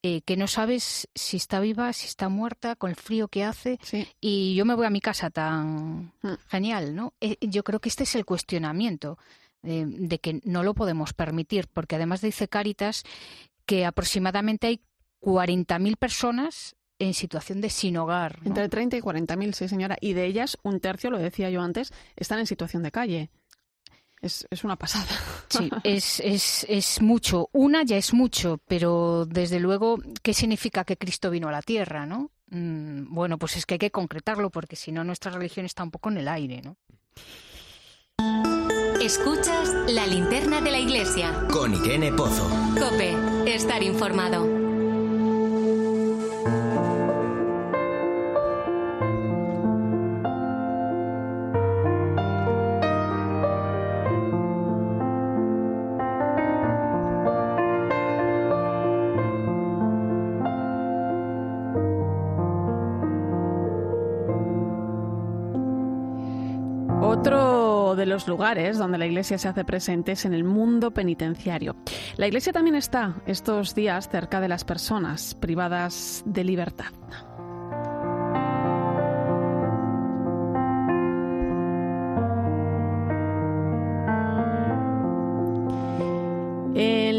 eh, que no sabes si está viva, si está muerta, con el frío que hace. Y yo me voy a mi casa tan mm. genial, ¿no? Eh, yo creo que este es el cuestionamiento eh, de que no lo podemos permitir, porque además dice Cáritas que aproximadamente hay 40.000 personas en situación de sin hogar.
Entre 30 y 40.000, sí, señora. Y de ellas, un tercio, lo decía yo antes, están en situación de calle. Es, es, una pasada.
Sí, [laughs] es, es, es mucho. Una ya es mucho, pero desde luego, ¿qué significa que Cristo vino a la tierra, no? Mm, bueno, pues es que hay que concretarlo porque si no nuestra religión está un poco en el aire, ¿no?
Escuchas la linterna de la iglesia.
Con Irene Pozo.
Cope, estar informado.
Los lugares donde la Iglesia se hace presente es en el mundo penitenciario. La Iglesia también está estos días cerca de las personas privadas de libertad.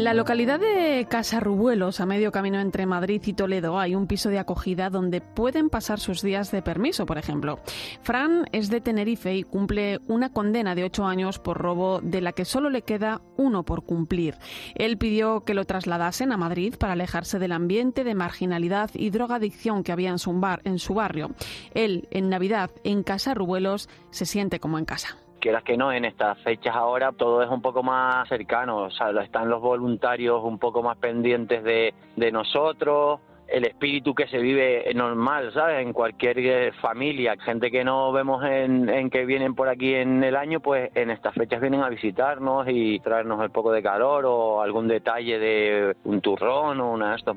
En la localidad de Casarrubuelos, a medio camino entre Madrid y Toledo, hay un piso de acogida donde pueden pasar sus días de permiso, por ejemplo. Fran es de Tenerife y cumple una condena de ocho años por robo de la que solo le queda uno por cumplir. Él pidió que lo trasladasen a Madrid para alejarse del ambiente de marginalidad y drogadicción que había en su, bar, en su barrio. Él, en Navidad, en Casarrubuelos, se siente como en casa
quieras que no, en estas fechas ahora todo es un poco más cercano, o sea, están los voluntarios un poco más pendientes de, de nosotros, el espíritu que se vive normal, ¿sabes? En cualquier eh, familia, gente que no vemos en, en, que vienen por aquí en el año, pues en estas fechas vienen a visitarnos y traernos el poco de calor o algún detalle de un turrón o una de estos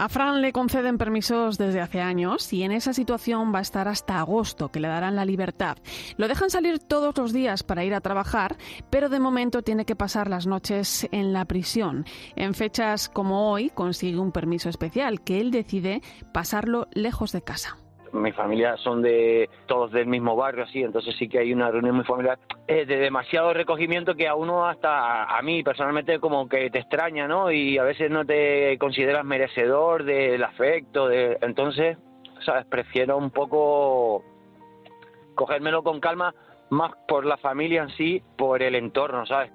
a Fran le conceden permisos desde hace años y en esa situación va a estar hasta agosto, que le darán la libertad. Lo dejan salir todos los días para ir a trabajar, pero de momento tiene que pasar las noches en la prisión. En fechas como hoy consigue un permiso especial que él decide pasarlo lejos de casa
mi familia son de todos del mismo barrio, así, entonces sí que hay una reunión muy familiar de demasiado recogimiento que a uno hasta a mí personalmente como que te extraña, ¿no? Y a veces no te consideras merecedor del afecto, de entonces, sabes, prefiero un poco cogérmelo con calma más por la familia en sí, por el entorno, ¿sabes?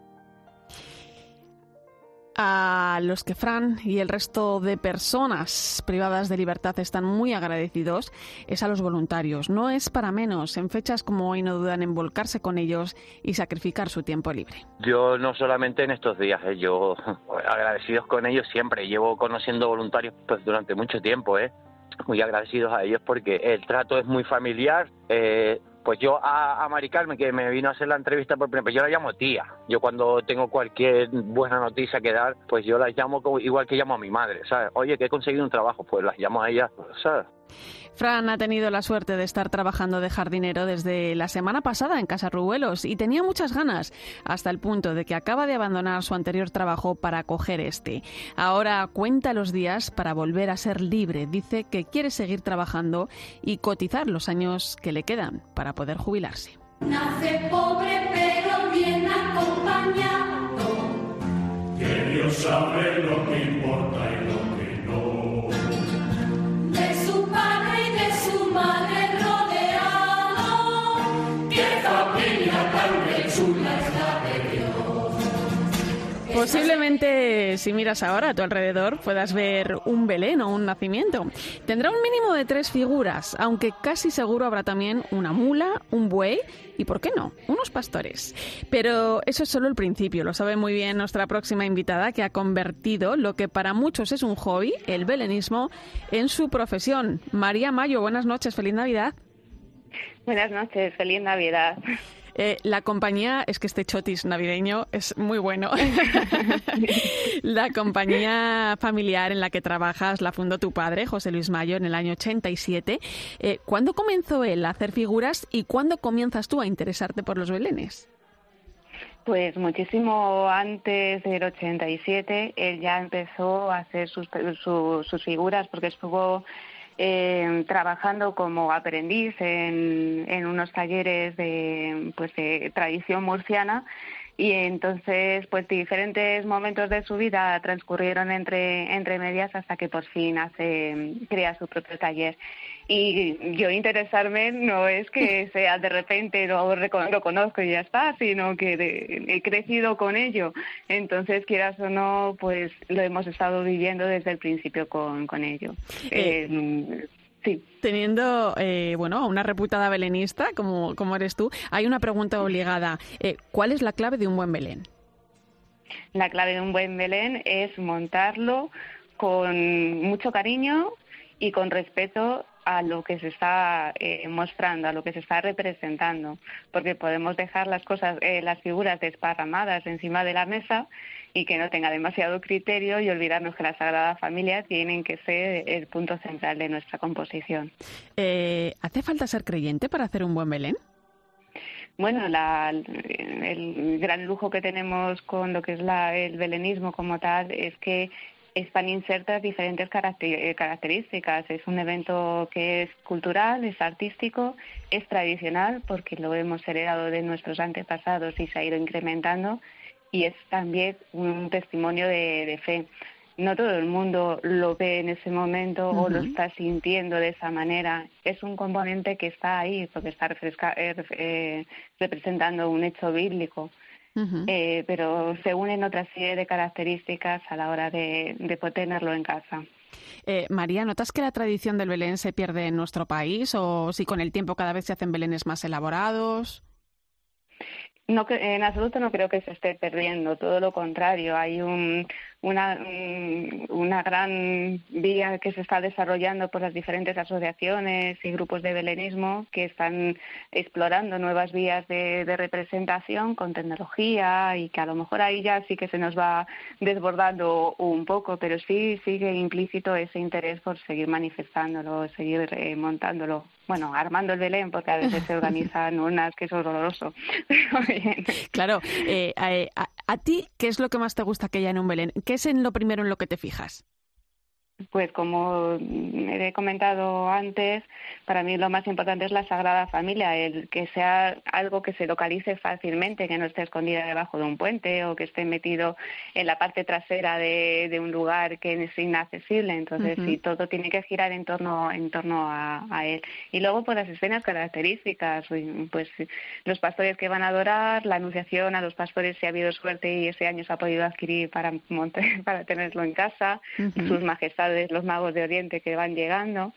A los que Fran y el resto de personas privadas de libertad están muy agradecidos es a los voluntarios. No es para menos. En fechas como hoy no dudan en volcarse con ellos y sacrificar su tiempo libre.
Yo no solamente en estos días, ¿eh? yo [laughs] agradecidos con ellos siempre. Llevo conociendo voluntarios pues durante mucho tiempo, ¿eh? Muy agradecidos a ellos porque el trato es muy familiar. Eh, pues yo a, a que me vino a hacer la entrevista por primera vez, yo la llamo tía. Yo cuando tengo cualquier buena noticia que dar, pues yo la llamo igual que llamo a mi madre, ¿sabes? Oye, que he conseguido un trabajo, pues las llamo a ella, ¿sabes?
Fran ha tenido la suerte de estar trabajando de jardinero desde la semana pasada en Casa Ruelos y tenía muchas ganas, hasta el punto de que acaba de abandonar su anterior trabajo para coger este. Ahora cuenta los días para volver a ser libre. Dice que quiere seguir trabajando y cotizar los años que le quedan para poder jubilarse.
Nace pobre pero bien acompañado. Que Dios sabe lo que importa
Posiblemente, si miras ahora a tu alrededor, puedas ver un Belén o un nacimiento. Tendrá un mínimo de tres figuras, aunque casi seguro habrá también una mula, un buey y, ¿por qué no?, unos pastores. Pero eso es solo el principio, lo sabe muy bien nuestra próxima invitada, que ha convertido lo que para muchos es un hobby, el belenismo, en su profesión. María Mayo, buenas noches, feliz Navidad.
Buenas noches, feliz Navidad.
Eh, la compañía, es que este chotis navideño es muy bueno. [laughs] la compañía familiar en la que trabajas la fundó tu padre, José Luis Mayo, en el año 87. Eh, ¿Cuándo comenzó él a hacer figuras y cuándo comienzas tú a interesarte por los belenes?
Pues muchísimo antes del 87, él ya empezó a hacer sus, su- sus figuras porque estuvo eh, trabajando como aprendiz en, en unos talleres de, pues, de tradición murciana y entonces pues diferentes momentos de su vida transcurrieron entre entre medias hasta que por fin hace crea su propio taller. Y yo interesarme no es que [laughs] sea de repente lo, lo conozco y ya está sino que de- he crecido con ello. Entonces quieras o no pues lo hemos estado viviendo desde el principio con con ello. Eh, sí
Teniendo, eh, bueno, a una reputada belenista como, como eres tú, hay una pregunta obligada. Eh, ¿Cuál es la clave de un buen Belén?
La clave de un buen Belén es montarlo con mucho cariño y con respeto a lo que se está eh, mostrando, a lo que se está representando, porque podemos dejar las cosas, eh, las figuras desparramadas encima de la mesa y que no tenga demasiado criterio y olvidarnos que la Sagrada Familia tienen que ser el punto central de nuestra composición.
Eh, ¿Hace falta ser creyente para hacer un buen Belén?
Bueno, la- el gran lujo que tenemos con lo que es la- el belenismo como tal es que están insertas diferentes eh, características. Es un evento que es cultural, es artístico, es tradicional porque lo hemos heredado de nuestros antepasados y se ha ido incrementando y es también un testimonio de, de fe. No todo el mundo lo ve en ese momento o lo está sintiendo de esa manera. Es un componente que está ahí porque está refresca- eh, eh, representando un hecho bíblico. Eh, pero se unen otra serie de características a la hora de, de poder tenerlo en casa.
Eh, María, ¿notas que la tradición del Belén se pierde en nuestro país o si con el tiempo cada vez se hacen Belenes más elaborados?
No, en absoluto no creo que se esté perdiendo, todo lo contrario. Hay un, una, un- una gran vía que se está desarrollando por las diferentes asociaciones y grupos de belenismo que están explorando nuevas vías de, de representación con tecnología y que a lo mejor ahí ya sí que se nos va desbordando un poco, pero sí sigue implícito ese interés por seguir manifestándolo, seguir eh, montándolo. Bueno, armando el Belén, porque a veces se [laughs] organizan unas que es horroroso. Pero bien.
Claro, eh, a, a- a ti, ¿qué es lo que más te gusta que haya en un Belén? ¿Qué es en lo primero en lo que te fijas?
Pues como he comentado antes, para mí lo más importante es la Sagrada Familia, el que sea algo que se localice fácilmente, que no esté escondida debajo de un puente o que esté metido en la parte trasera de, un lugar que es inaccesible. Entonces, sí, todo tiene que girar en torno, en torno a, a, él. Y luego, pues las escenas características, pues los pastores que van a adorar, la anunciación a los pastores si ha habido suerte y ese año se ha podido adquirir para, [laughs] para tenerlo en casa, sus majestades los magos de Oriente que van llegando.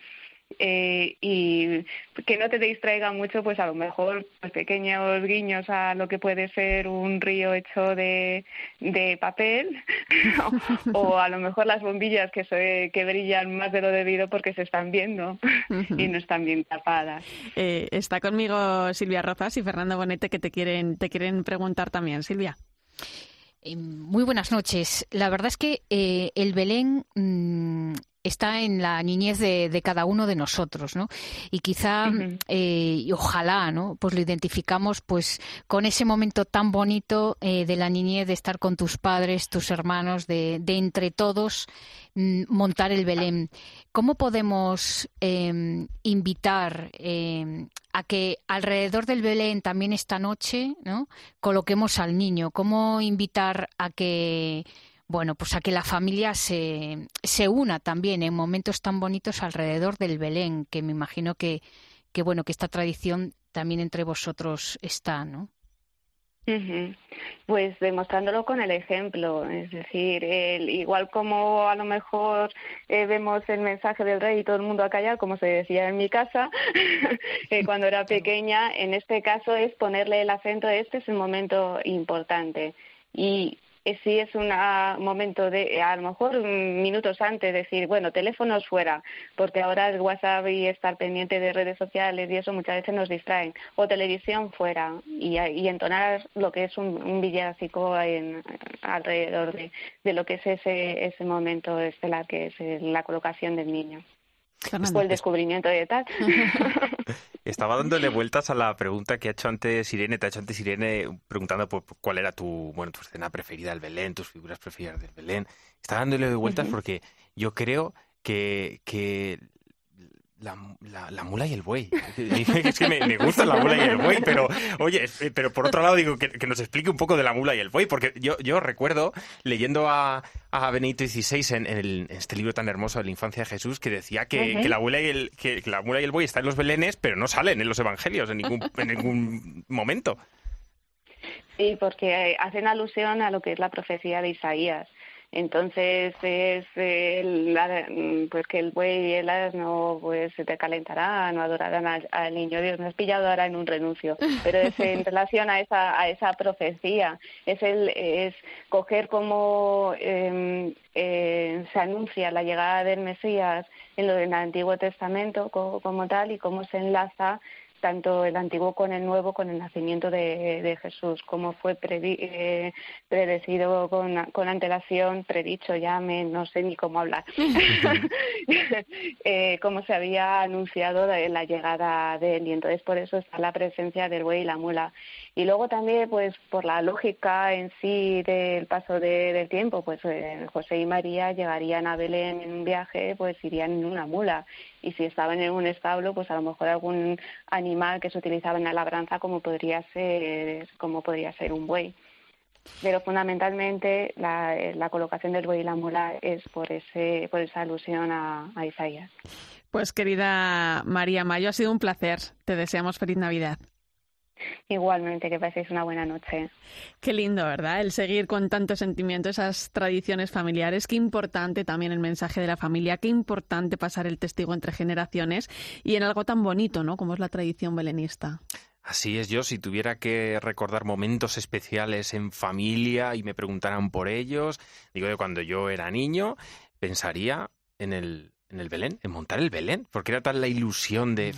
Eh, y que no te distraiga mucho, pues a lo mejor pues, pequeños guiños a lo que puede ser un río hecho de, de papel [laughs] o, a lo mejor las bombillas que, se, que brillan más de lo debido porque se están viendo y no están bien tapadas.
Eh, está conmigo Silvia Rozas y Fernando Bonete que te quieren, te quieren preguntar también, Silvia.
Eh, muy buenas noches. La verdad es que eh, el Belén mm, está en la niñez de, cada uno de nosotros, ¿no? Y quizá, eh, y ojalá, ¿no? Pues lo identificamos, pues, con ese momento tan bonito de la niñez de estar con tus padres, tus hermanos, de, de entre todos mm, montar el Belén. ¿Cómo podemos em, invitar em, a que alrededor del Belén también esta noche, ¿no? Coloquemos al niño. ¿Cómo invitar a que bueno, pues a que la familia se, se una también en momentos tan bonitos alrededor del Belén, que me imagino que, que bueno, que esta tradición también entre vosotros está, ¿no?
Pues demostrándolo con el ejemplo, es decir, igual como a lo mejor eh, vemos el mensaje del rey y todo el mundo a callar, como se decía en mi casa [laughs] eh, cuando era [laughs] pequeña, en este caso es ponerle el acento, este es un momento importante. Y eh, sí es un momento de, a lo mejor minutos antes, decir, bueno, teléfonos fuera, porque ahora el WhatsApp y estar pendiente de redes sociales y eso muchas veces nos distraen, o televisión fuera, y, entonar lo que es un, un villancico en, alrededor de, de, lo que es ese, ese momento estelar, que es la colocación del niño. O el descubrimiento de tal. [laughs]
Estaba dándole vueltas a la pregunta que ha hecho antes Irene, te ha hecho antes Irene preguntando por cuál era tu, bueno, tu escena preferida del Belén, tus figuras preferidas del Belén. Estaba dándole vueltas porque yo creo que, que la, la, mula y el buey. [laughs] es que me, gusta la mula y el buey, pero oye, eh, pero por otro lado digo que, nos explique un poco de la mula y el buey, porque yo, yo recuerdo leyendo a, a Benito XVI en, en, este libro tan hermoso de la infancia de Jesús que decía que, que la mula y el, que, la mula y el buey están en los belenes, pero no salen en los evangelios en ningún, en ningún momento.
Sí, porque hacen alusión a lo que es la profecía de Isaías entonces es pues que el buey y el asno pues se te calentarán no adorarán al, niño Dios. Me has pillado ahora en un renuncio, pero es en [laughs] relación a esa a esa profecía. Es el es coger como em, eh, se anuncia la llegada del Mesías en lo del Antiguo Testamento como tal y cómo se enlaza tanto el antiguo con el nuevo, con el nacimiento de, Jesús, como fue eh, predecido con, con, antelación, predicho, ya me, no sé ni cómo hablar, [laughs] [laughs] eh, como se había anunciado la llegada de él, y entonces por eso está la presencia del buey y la mula. Y luego también, pues por la lógica en sí del paso del tiempo, pues eh, José y María llegarían a Belén en un viaje, pues irían en una mula. Y si estaban en un establo, pues a lo mejor algún animal que se utilizaba en la labranza, como podría ser, como podría ser un buey. Pero fundamentalmente la, colocación del buey y la mula es por, ese, por esa alusión a, a Isaías.
Pues querida María Mayo, ha sido un placer. Te deseamos feliz Navidad.
Igualmente, que paséis una buena noche.
Qué lindo, ¿verdad? El seguir con tanto sentimiento esas tradiciones familiares. Qué importante también el mensaje de la familia. Qué importante pasar el testigo entre generaciones y en algo tan bonito, ¿no? Como es la tradición belenista.
Así es, yo si tuviera que recordar momentos especiales en familia y me preguntaran por ellos, digo de cuando yo era niño, pensaría en el, en el Belén, en montar el Belén, porque era tal la ilusión de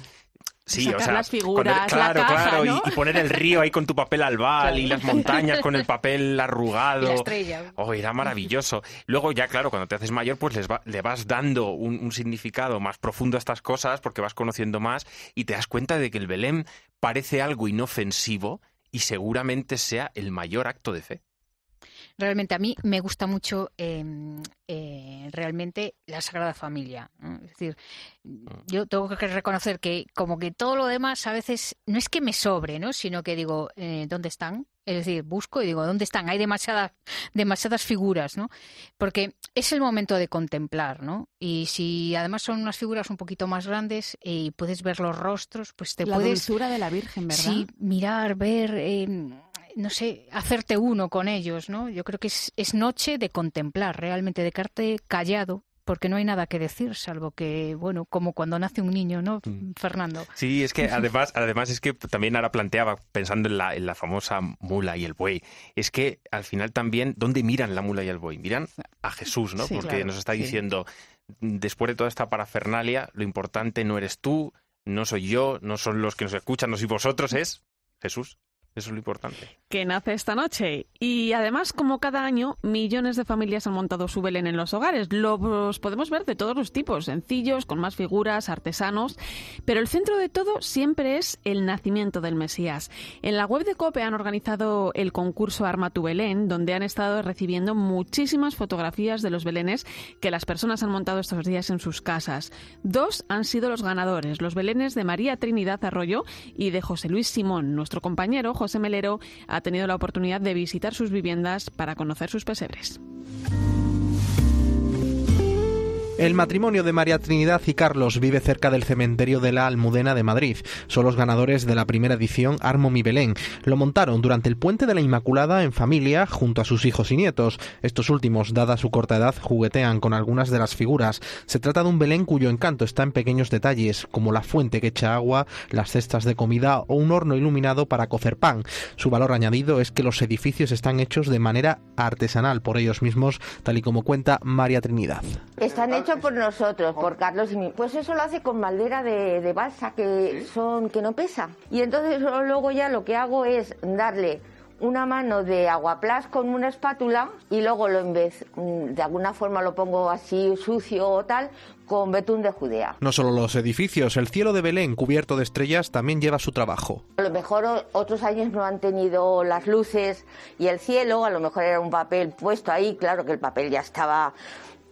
Sí, o sea, las figuras,
claro,
la caja,
claro, y, poner el río ahí con tu papel albal y las montañas con el papel arrugado. [laughs]
la estrella.
Oh, era maravilloso. Luego ya, claro, cuando te haces mayor, pues les le vas dando un, significado más profundo a estas cosas porque vas conociendo más y te das cuenta de que el Belén parece algo inofensivo y seguramente sea el mayor acto de fe.
Realmente a mí me gusta mucho em, eh, realmente la Sagrada Familia. Es decir, yo tengo que reconocer que como que todo lo demás a veces no es que me sobre, ¿no? sino que digo, eh, ¿dónde están? Es decir, busco y digo, ¿dónde están? Hay demasiadas, demasiadas figuras, ¿no? Porque es el momento de contemplar, ¿no? Y si además son unas figuras un poquito más grandes y puedes ver los rostros, pues te
la
puedes...
dulzura de la Virgen, ¿verdad?
Sí, mirar, ver... Eh, no sé, hacerte uno con ellos, ¿no? Yo creo que es, es noche de contemplar, realmente, de quedarte callado porque no hay nada que decir, salvo que, bueno, como cuando nace un niño, ¿no, Fernando?
Sí, es que además, además es que también ahora planteaba, pensando en la, en la famosa mula y el buey, es que al final también, ¿dónde miran la mula y el buey? Miran a Jesús, ¿no?
Sí,
porque
claro,
nos está
sí.
diciendo, después de toda esta parafernalia, lo importante no eres tú, no soy yo, no son los que nos escuchan, no sois vosotros, es Jesús. Eso es lo importante.
que nace esta noche. Y además, como cada año, millones de familias han montado su Belén en los hogares. Los podemos ver de todos los tipos, sencillos, con más figuras, artesanos. Pero el centro de todo siempre es el nacimiento del Mesías. En la web de COPE han organizado el concurso Arma tu Belén, donde han estado recibiendo muchísimas fotografías de los belenes que las personas han montado estos días en sus casas. Dos han sido los ganadores, los belenes de María Trinidad Arroyo y de José Luis Simón. Nuestro compañero José Melero ha tenido la oportunidad de visitar sus viviendas para conocer sus pesebres.
El matrimonio de María Trinidad y Carlos vive cerca del cementerio de la Almudena de Madrid. Son los ganadores de la primera edición Armo mi Belén. Lo montaron durante el puente de la Inmaculada en familia junto a sus hijos y nietos. Estos últimos, dada su corta edad, juguetean con algunas de las figuras. Se trata de un Belén cuyo encanto está en pequeños detalles, como la fuente que echa agua, las cestas de comida o un horno iluminado para cocer pan. Su valor añadido es que los edificios están hechos de manera artesanal por ellos mismos, tal y como cuenta María Trinidad.
Están hechos por nosotros, por Carlos y mí. Pues eso lo hace con madera de, de balsa que son que no pesa. Y entonces luego ya lo que hago es darle una mano de aguaplas con una espátula y luego lo en vez mm, de alguna forma lo pongo así sucio o tal con betún de Judea.
No solo los edificios, el cielo de Belén cubierto de estrellas también lleva su trabajo.
A lo mejor otros años no han tenido las luces y el cielo, a lo mejor era un papel puesto ahí, claro que el papel ya estaba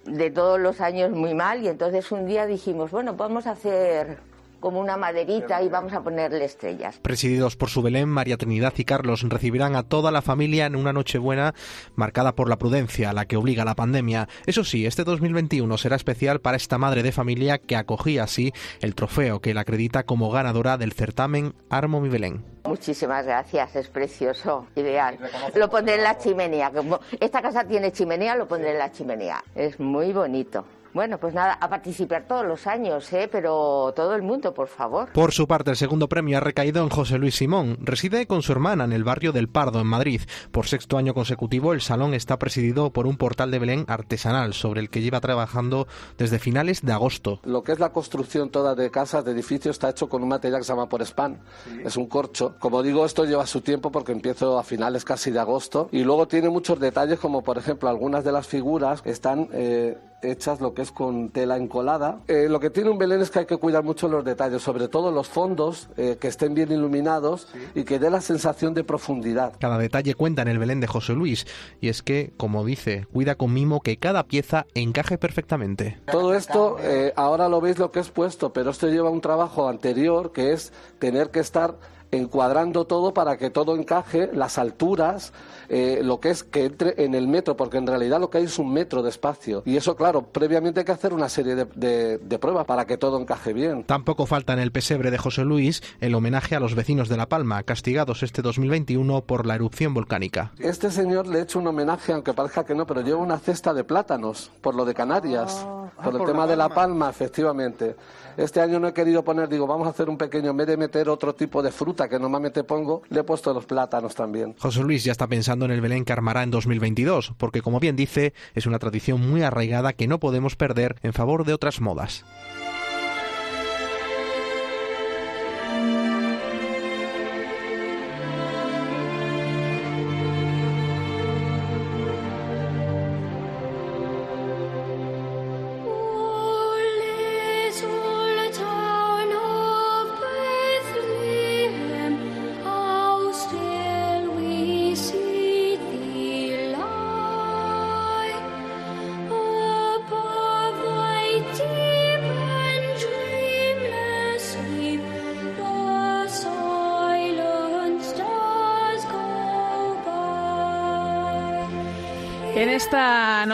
de todos los años muy mal y entonces un día dijimos, bueno, vamos a hacer como una maderita y vamos a ponerle estrellas.
Presididos por su Belén, María Trinidad y Carlos recibirán a toda la familia en una Nochebuena marcada por la prudencia, a la que obliga la pandemia. Eso sí, este 2021 será especial para esta madre de familia que acogía así el trofeo que la acredita como ganadora del certamen Armo mi Belén.
Muchísimas gracias, es precioso, ideal. Lo pondré en la chimenea. Como esta casa tiene chimenea, lo pondré en la chimenea. Es muy bonito. Bueno, pues nada, a participar todos los años, ¿eh? Pero todo el mundo, por favor.
Por su parte, el segundo premio ha recaído en José Luis Simón. Reside con su hermana en el barrio del Pardo, en Madrid. Por sexto año consecutivo, el salón está presidido por un portal de Belén artesanal, sobre el que lleva trabajando desde finales de agosto.
Lo que es la construcción toda de casas, de edificios, está hecho con un material que se llama por spam. Es un corcho. Como digo, esto lleva su tiempo porque empiezo a finales casi de agosto. Y luego tiene muchos detalles, como por ejemplo, algunas de las figuras están eh, hechas lo que es con tela encolada. Eh, lo que tiene un Belén es que hay que cuidar mucho los detalles, sobre todo los fondos, eh, que estén bien iluminados y que dé la sensación de profundidad.
Cada detalle cuenta en el Belén de José Luis, y es que, como dice, cuida con mimo que cada pieza encaje perfectamente.
Todo esto eh, ahora lo veis lo que es puesto, pero esto lleva un trabajo anterior que es tener que estar encuadrando todo para que todo encaje, las alturas, eh, lo que es que entre en el metro, porque en realidad lo que hay es un metro de espacio. Y eso, claro, previamente hay que hacer una serie de, de- de pruebas para que todo encaje bien.
Tampoco falta en el pesebre de José Luis el homenaje a los vecinos de La Palma, castigados este 2021 por la erupción volcánica.
Este señor le he hecho un homenaje, aunque parezca que no, pero lleva una cesta de plátanos, por lo de Canarias, por el
por
tema
La
de La.
Palma,
efectivamente. Este año no he querido poner, digo, vamos a hacer un pequeño, vez de meter otro tipo de fruta que normalmente pongo, le he puesto los plátanos también.
José Luis ya está pensando en el Belén que armará en 2022, porque como bien dice, es una tradición muy arraigada que no podemos perder en favor de otras modas.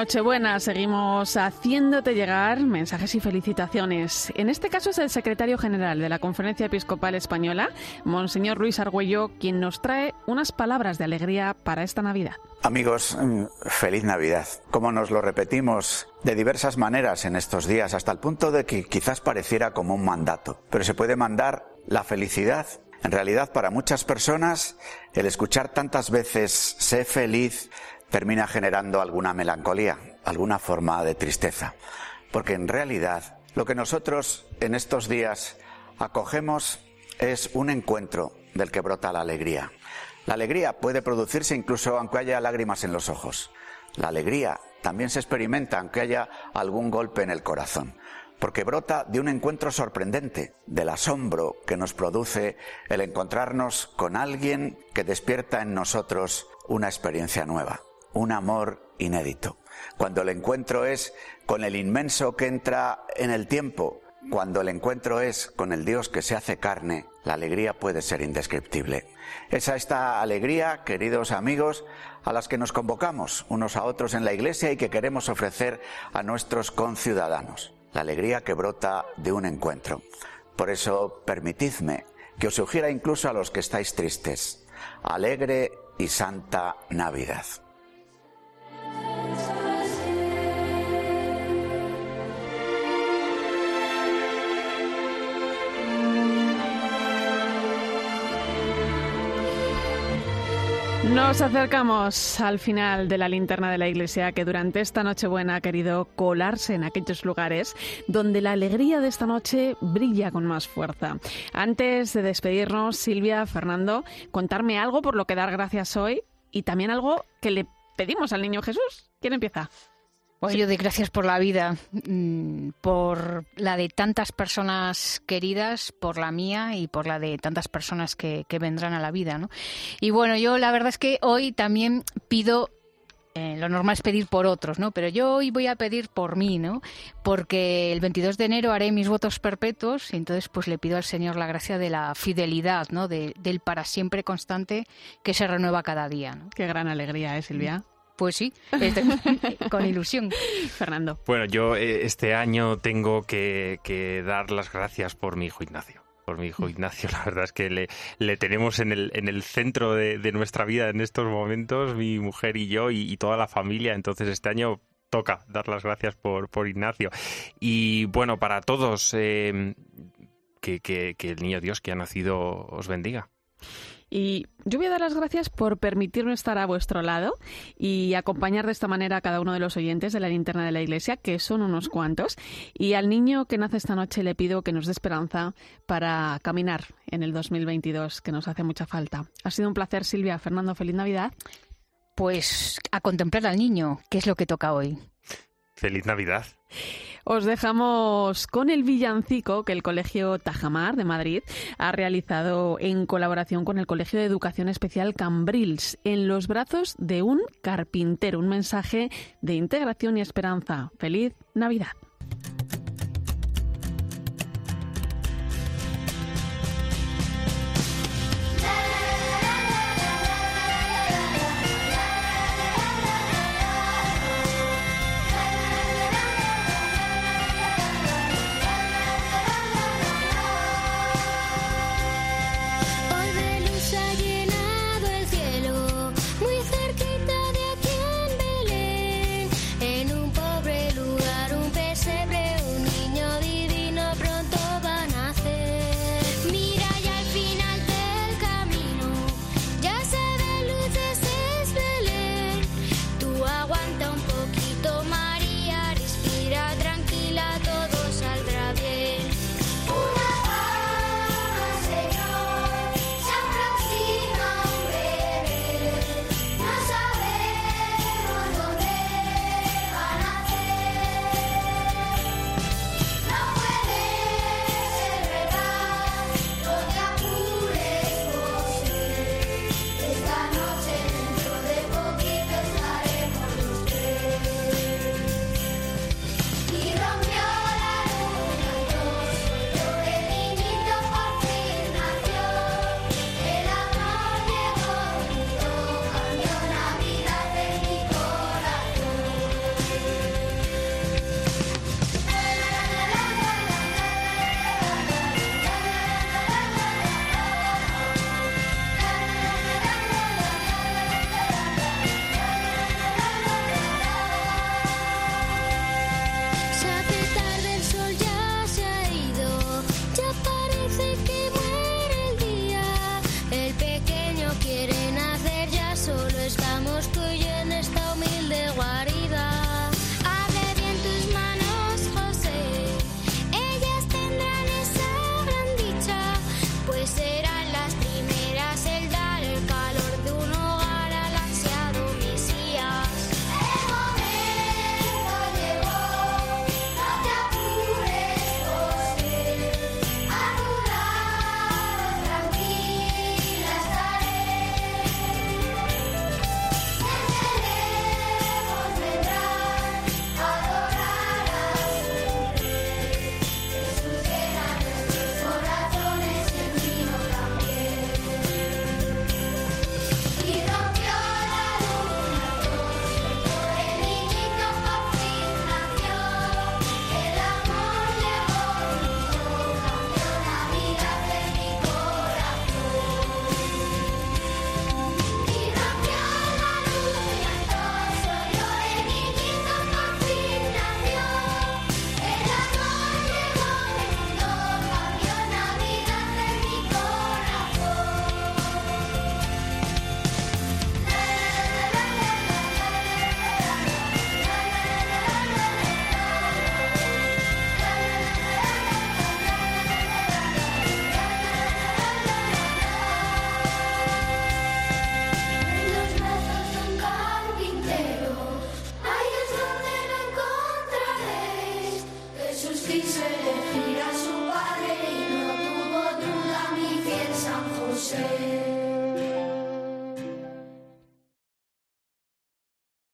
Nochebuena seguimos haciéndote llegar mensajes y felicitaciones. En este caso es el secretario general de la Conferencia Episcopal Española, Monseñor Luis Argüello, quien nos trae unas palabras de alegría para esta Navidad.
Amigos, mm, feliz Navidad. Como nos lo repetimos de diversas maneras en estos días, hasta el punto de que quizás pareciera como un mandato, pero se puede mandar la felicidad. En realidad, para muchas personas, el escuchar tantas veces sé feliz termina generando alguna melancolía, alguna forma de tristeza. Porque en realidad lo que nosotros en estos días acogemos es un encuentro del que brota la alegría. La alegría puede producirse incluso aunque haya lágrimas en los ojos. La alegría también se experimenta aunque haya algún golpe en el corazón, porque brota de un encuentro sorprendente, del asombro que nos produce el encontrarnos con alguien que despierta en nosotros una experiencia nueva un amor inédito. Cuando el encuentro es con el inmenso que entra en el tiempo, cuando el encuentro es con el Dios que se hace carne, la alegría puede ser indescriptible. Es a esta alegría, queridos amigos, a las que nos convocamos unos a otros en la Iglesia y que queremos ofrecer a nuestros conciudadanos. La alegría que brota de un encuentro. Por eso, permitidme que os sugiera incluso a los que estáis tristes. Alegre y santa Navidad.
Nos acercamos al final de la linterna de la iglesia que durante esta Nochebuena ha querido colarse en aquellos lugares donde la alegría de esta noche brilla con más fuerza. Antes de despedirnos, Silvia, Fernando, contarme algo por lo que dar gracias hoy y también algo que le pedimos al niño Jesús. ¿Quién empieza?
Bueno, yo doy gracias por la vida, mm, por la de tantas personas queridas, por la mía y por la de tantas personas que, vendrán a la vida, ¿no? Y bueno, yo la verdad es que hoy también pido eh, lo normal es pedir por otros, ¿no? Pero yo hoy voy a pedir por mí, ¿no? Porque el 22 de enero haré mis votos perpetuos y entonces pues le pido al Señor la gracia de la fidelidad, ¿no? del para siempre constante que se renueva cada día, ¿no?
Qué gran alegría, ¿eh, Silvia?
Pues sí, este, [laughs] con ilusión.
Fernando.
Bueno, yo eh, este año tengo que, dar las gracias por mi hijo Ignacio por mi hijo Ignacio. La verdad es que le, le tenemos en el, en el centro de, nuestra vida en estos momentos, mi mujer y yo y, toda la familia. Entonces este año toca dar las gracias por, por Ignacio. Y bueno, para todos, eh, que, que el niño Dios que ha nacido os bendiga.
Y yo voy a dar las gracias por permitirme estar a vuestro lado y acompañar de esta manera a cada uno de los oyentes de la linterna de la iglesia, que son unos cuantos. Y al niño que nace esta noche le pido que nos dé esperanza para caminar en el 2022, que nos hace mucha falta. Ha sido un placer, Silvia. Fernando, feliz Navidad.
Pues a contemplar al niño, que es lo que toca hoy.
Feliz Navidad.
Os dejamos con el villancico que el Colegio Tajamar de Madrid ha realizado en colaboración con el Colegio de Educación Especial Cambrils en los brazos de un carpintero. Un mensaje de integración y esperanza. Feliz Navidad.